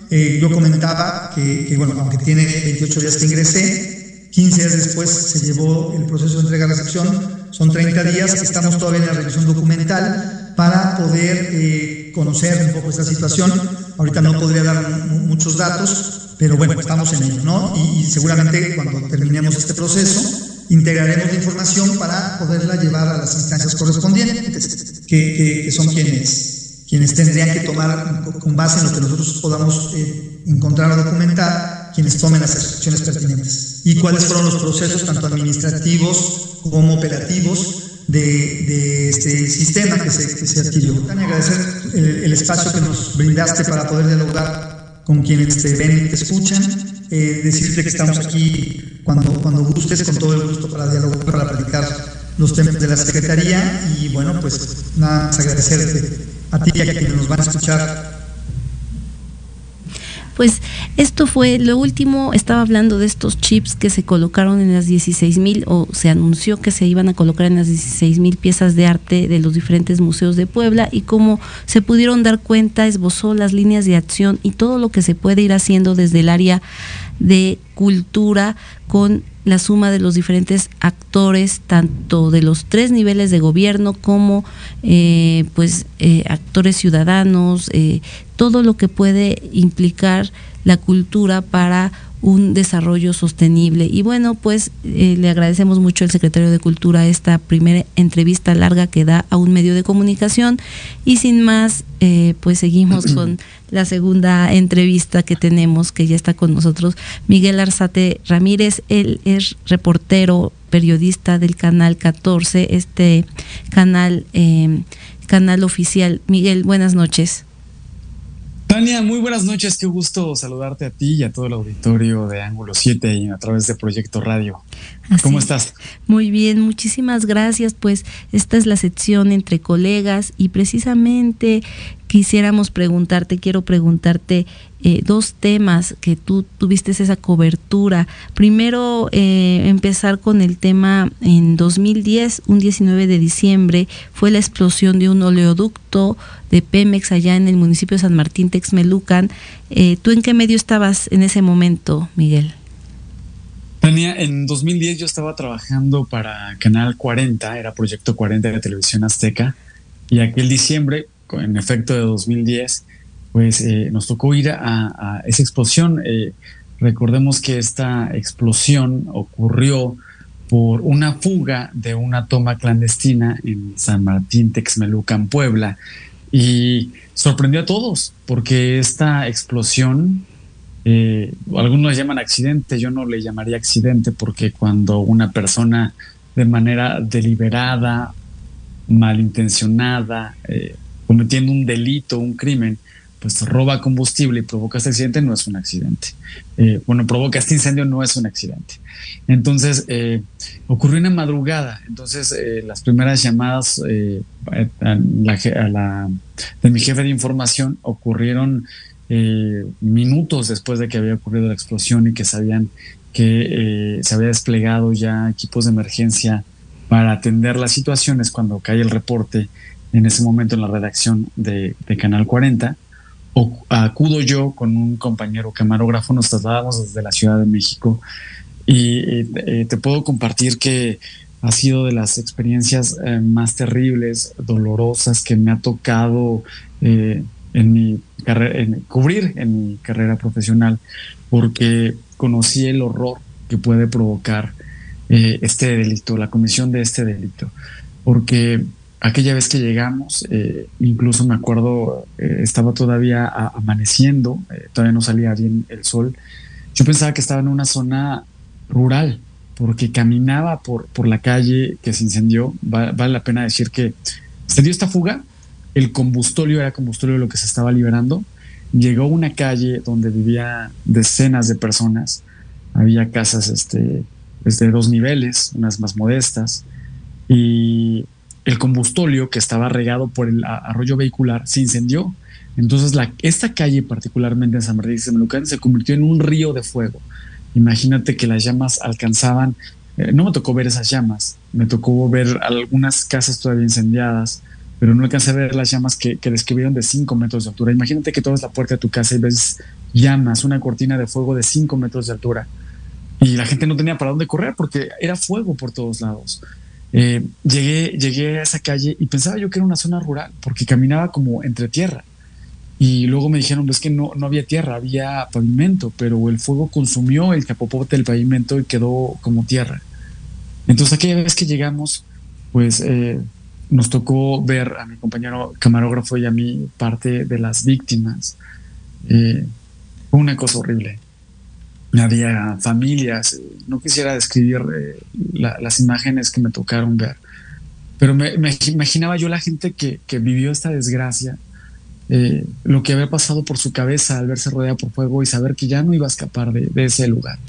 Eh, yo comentaba que, bueno, aunque tiene 28 días que ingresé, 15 días después se llevó el proceso de entrega-recepción, son 30 días, estamos todavía en la revisión documental para poder eh, conocer un poco esta situación. Ahorita no podría dar muchos datos, pero bueno, estamos en ello, ¿no? y seguramente cuando terminemos este proceso, integraremos la información para poderla llevar a las instancias correspondientes, que, son quienes, quienes tendrían que tomar, con base en lo que nosotros podamos eh, encontrar o documentar, quienes tomen las acciones pertinentes. Y cuáles fueron los procesos, tanto administrativos como operativos, de, este sistema que se, que se adquirió. Agradecer el, el, espacio que nos brindaste para poder dialogar con quienes te ven y te escuchan. Eh, decirte que estamos aquí cuando, cuando gustes, con todo el gusto para dialogar, para platicar los temas de la Secretaría y bueno, pues nada más agradecerte a ti y a quienes nos van a escuchar pues esto fue lo último, estaba hablando de estos chips que se colocaron en las 16 mil o se anunció que se iban a colocar en las 16 mil piezas de arte de los diferentes museos de Puebla y cómo se pudieron dar cuenta, esbozó las líneas de acción y todo lo que se puede ir haciendo desde el área de cultura con la suma de los diferentes actores, tanto de los tres niveles de gobierno como eh, pues eh, actores ciudadanos, eh, todo lo que puede implicar la cultura para un desarrollo sostenible. Y bueno, pues eh, le agradecemos mucho al secretario de Cultura esta primera entrevista larga que da a un medio de comunicación. Y sin más, eh, pues seguimos con <clears throat> la segunda entrevista que tenemos, que ya está con nosotros Miguel Arzate Ramírez. Él es reportero, periodista del Canal 14, este canal, eh, canal oficial. Miguel, buenas noches. Tania, muy buenas noches, qué gusto saludarte a ti y a todo el auditorio de Ángulo 7 y a través de Proyecto Radio. ¿Cómo estás? Muy bien, muchísimas gracias. Pues esta es la sección entre colegas y precisamente quisiéramos preguntarte, quiero preguntarte eh, dos temas que tú tuviste esa cobertura. Primero, eh, empezar con el tema en 2010, un 19 de diciembre, fue la explosión de un oleoducto de Pemex allá en el municipio de San Martín, Texmelucan. Eh, ¿Tú en qué medio estabas en ese momento, Miguel? Tania, en 2010 yo estaba trabajando para Canal 40, era Proyecto 40 de Televisión Azteca, y aquel diciembre, en efecto de 2010, pues eh, nos tocó ir a, esa explosión. Eh, recordemos que esta explosión ocurrió por una fuga de una toma clandestina en San Martín, Texmelucan, Puebla, y sorprendió a todos porque esta explosión, eh, algunos llaman accidente, yo no le llamaría accidente porque cuando una persona de manera deliberada, malintencionada, cometiendo un delito, un crimen, pues roba combustible y provoca este accidente, no es un accidente. Eh, bueno, provoca este incendio, no es un accidente. Entonces, eh, ocurrió una madrugada. Entonces, eh, las primeras llamadas la, de mi jefe de información ocurrieron minutos después de que había ocurrido la explosión y que sabían que se había desplegado ya equipos de emergencia para atender las situaciones cuando cae el reporte en ese momento en la redacción de, Canal 40. Acudo yo con un compañero camarógrafo, nos trasladamos desde la Ciudad de México y eh, te puedo compartir que ha sido de las experiencias eh, más terribles, dolorosas que me ha tocado eh, en mi carrera, cubrir en mi carrera profesional, porque conocí el horror que puede provocar este delito, la comisión de este delito, porque aquella vez que llegamos, incluso me acuerdo, estaba todavía amaneciendo, todavía no salía bien el sol, yo pensaba que estaba en una zona rural, porque caminaba por, por la calle que se incendió. vale la pena decir que se dio esta fuga, el combustóleo era combustóleo lo que se estaba liberando. Llegó a una calle donde vivía decenas de personas. Había casas este, pues, de dos niveles, unas más modestas. Y el combustóleo que estaba regado por el arroyo vehicular se incendió. Entonces, esta calle, particularmente en San Bernardino de se convirtió en un río de fuego. Imagínate que las llamas alcanzaban, eh, no me tocó ver esas llamas, me tocó ver algunas casas todavía incendiadas, pero no alcancé a ver las llamas que, que describieron de 5 metros de altura. Imagínate que tú la puerta de tu casa y ves llamas, una cortina de fuego de 5 metros de altura. Y la gente no tenía para dónde correr porque era fuego por todos lados. Eh, llegué, llegué a esa calle y pensaba yo que era una zona rural porque caminaba como entre tierra. Y luego me dijeron, pues que no, no había tierra, había pavimento, pero el fuego consumió el capopote del pavimento y quedó como tierra. Entonces aquella vez que llegamos, pues eh, nos tocó ver a mi compañero camarógrafo y a mí parte de las víctimas. Eh, una cosa horrible. Había familias, no quisiera describir eh, las imágenes que me tocaron ver, pero me, imaginaba yo la gente que, que vivió esta desgracia eh, lo que había pasado por su cabeza al verse rodeada por fuego y saber que ya no iba a escapar de, ese lugar.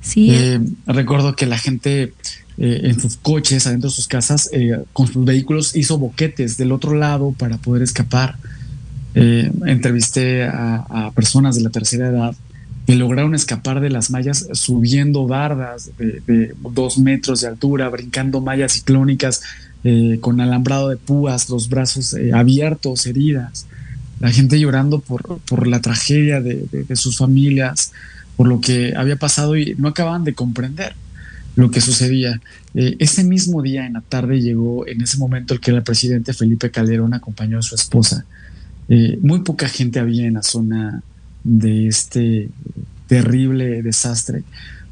Sí. Eh, recuerdo que la gente eh, en sus coches, adentro de sus casas, con sus vehículos, hizo boquetes del otro lado para poder escapar. entrevisté a, personas de la tercera edad lograron escapar de las mallas subiendo bardas de, dos metros de altura, brincando mallas ciclónicas con alambrado de púas, los brazos abiertos, heridas la gente llorando por, por la tragedia de, sus familias, por lo que había pasado y no acababan de comprender lo que sucedía. Eh, ese mismo día en la tarde llegó en ese momento el que el presidente Felipe Calderón acompañó a su esposa. Eh, muy poca gente había en la zona de este terrible desastre,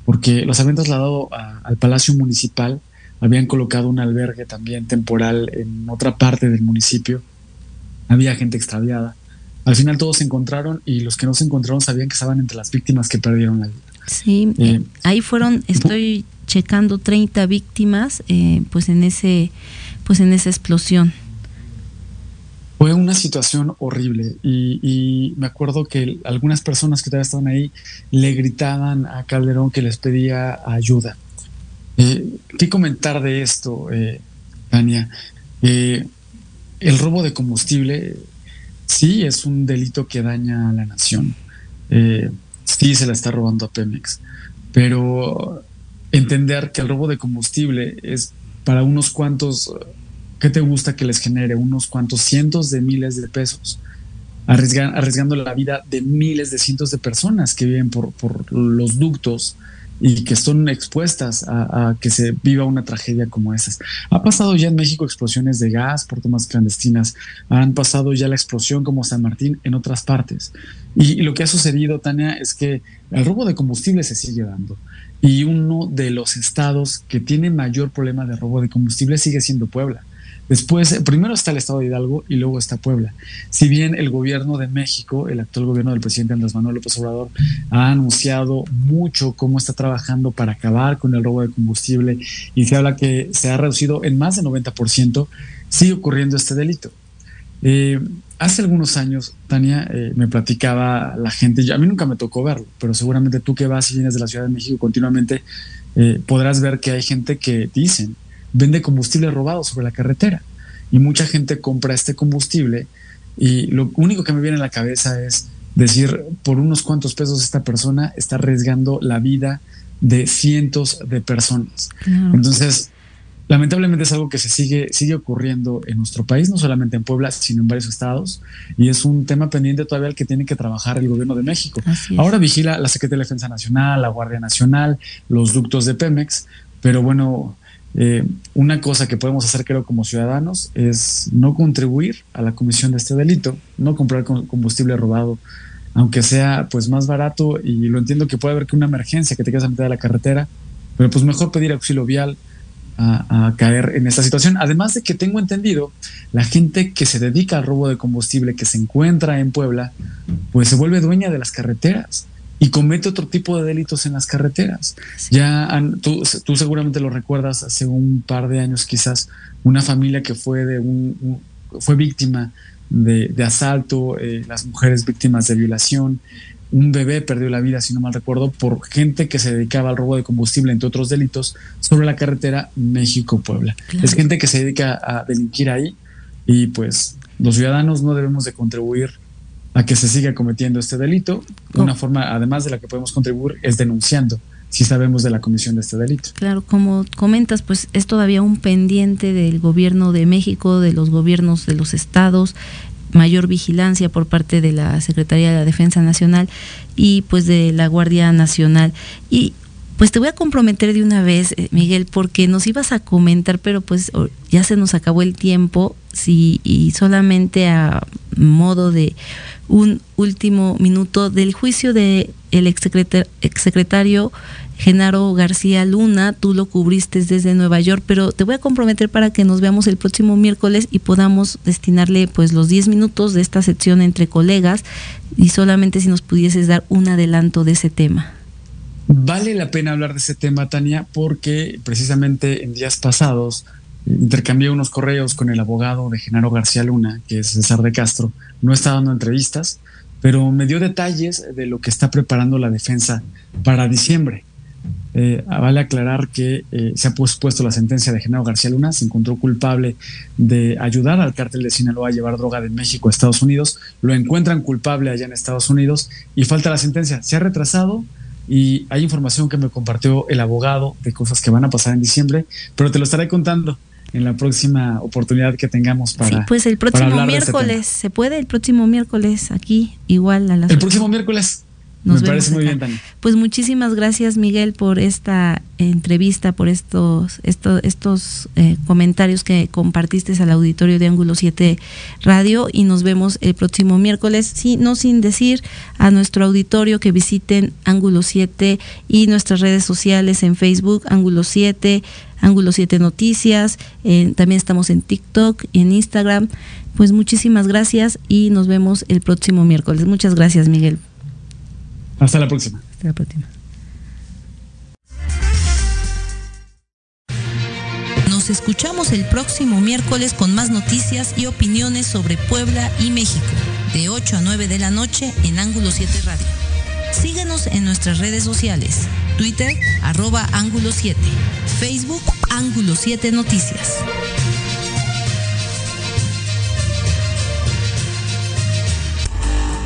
porque los habían trasladado al Palacio Municipal, habían colocado un albergue también temporal en otra parte del municipio había gente extraviada. Al final todos se encontraron y los que no se encontraron sabían que estaban entre las víctimas que perdieron la vida. Sí, eh, ahí fueron, estoy checando 30 víctimas, eh, pues en ese, pues en esa explosión. Fue una situación horrible y, me acuerdo que algunas personas que todavía estaban ahí le gritaban a Calderón que les pedía ayuda. Eh, ¿Qué comentar de esto, Tania? el robo de combustible sí es un delito que daña a la nación. Eh, sí se la está robando a Pemex. Pero entender que el robo de combustible es para unos cuantos, ¿qué te gusta que les genere? Unos cuantos cientos de miles de pesos. arriesgando la vida de miles de cientos de personas que viven por, los ductos y que son expuestas a, que se viva una tragedia como esas. Ha pasado ya en México explosiones de gas por tomas clandestinas, han pasado ya la explosión como San Martín en otras partes. Y, lo que ha sucedido, Tania, es que el robo de combustible se sigue dando. Y uno de los estados que tiene mayor problema de robo de combustible sigue siendo Puebla. Después, primero está el estado de Hidalgo y luego está Puebla. Si bien el gobierno de México, el actual gobierno del presidente Andrés Manuel López Obrador, ha anunciado mucho cómo está trabajando para acabar con el robo de combustible y se habla que se ha reducido en más del 90%, sigue ocurriendo este delito. Eh, hace algunos años, Tania, eh, me platicaba la gente, a mí nunca me tocó verlo, pero seguramente tú que vas y vienes de la Ciudad de México continuamente, eh, podrás ver que hay gente que dicen vende combustible robado sobre la carretera. Y mucha gente compra este combustible y lo único que me viene a la cabeza es decir, por unos cuantos pesos esta persona está arriesgando la vida de cientos de personas. Entonces, lamentablemente es algo que se sigue, sigue ocurriendo en nuestro país, no solamente en Puebla, sino en varios estados, y es un tema pendiente todavía al que tiene que trabajar el gobierno de México. Ahora vigila la Secretaría de Defensa Nacional, la Guardia Nacional, los ductos de Pemex, pero bueno, eh, una cosa que podemos hacer creo como ciudadanos es no contribuir a la comisión de este delito, no comprar combustible robado, aunque sea pues más barato y lo entiendo que puede haber que una emergencia que te quedas a mitad de la carretera, pero pues mejor pedir auxilio vial, a, caer en esta situación. Además de que tengo entendido, la gente que se dedica al robo de combustible, que se encuentra en Puebla, pues se vuelve dueña de las carreteras y comete otro tipo de delitos en las carreteras. Ya tú, seguramente lo recuerdas hace un par de años quizás una familia que fue de un, fue víctima de, asalto, eh, las mujeres víctimas de violación, un bebé perdió la vida, si no mal recuerdo, por gente que se dedicaba al robo de combustible, entre otros delitos, sobre la carretera México-Puebla. Es gente que se dedica a delinquir ahí y pues los ciudadanos no debemos de contribuir a que se siga cometiendo este delito. Una forma, además de la que podemos contribuir, es denunciando si sabemos de la comisión de este delito. Claro, como comentas, pues es todavía un pendiente del gobierno de México, de los gobiernos de los estados, mayor vigilancia por parte de la Secretaría de la Defensa Nacional y pues de la Guardia Nacional. Y pues te voy a comprometer de una vez, eh, Miguel, porque nos ibas a comentar, pero pues ya se nos acabó el tiempo, sí, y solamente a modo de un último minuto del juicio de exsecretario Genaro García Luna, tú lo cubriste desde Nueva York, pero te voy a comprometer para que nos veamos el próximo miércoles y podamos destinarle pues los 10 minutos de esta sección entre colegas y solamente si nos pudieses dar un adelanto de ese tema. Vale la pena hablar de ese tema, Tania, porque precisamente en días pasados intercambié unos correos con el abogado de Genaro García Luna, que es César de Castro. No está dando entrevistas, pero me dio detalles de lo que está preparando la defensa para diciembre. Eh, vale aclarar que eh, se ha pospuesto la sentencia de Genaro García Luna, se encontró culpable de ayudar al cártel de Sinaloa a llevar droga de México a Estados Unidos, lo encuentran culpable allá en Estados Unidos y falta la sentencia. Se ha retrasado y hay información que me compartió el abogado de cosas que van a pasar en diciembre, pero te lo estaré contando en la próxima oportunidad que tengamos para. Sí, pues el próximo este miércoles, ¿se puede? El próximo miércoles aquí, igual a las. El próximo miércoles. Me parece muy bien, Tania. Pues muchísimas gracias, Miguel, por esta entrevista, por estos, estos, estos eh, comentarios que compartiste al auditorio de Ángulo 7 Radio y nos vemos el próximo miércoles. Sí, no sin decir a nuestro auditorio que visiten Ángulo 7 y nuestras redes sociales en Facebook, Ángulo 7, Ángulo 7 Noticias, también estamos en TikTok y en Instagram. Pues muchísimas gracias y nos vemos el próximo miércoles. Muchas gracias, Miguel. Hasta la próxima. Hasta la próxima. Nos escuchamos el próximo miércoles con más noticias y opiniones sobre Puebla y México, de 8 a 9 de la noche en Ángulo 7 Radio. Síguenos en nuestras redes sociales, Twitter, arroba Ángulo 7, Facebook, Ángulo 7 Noticias.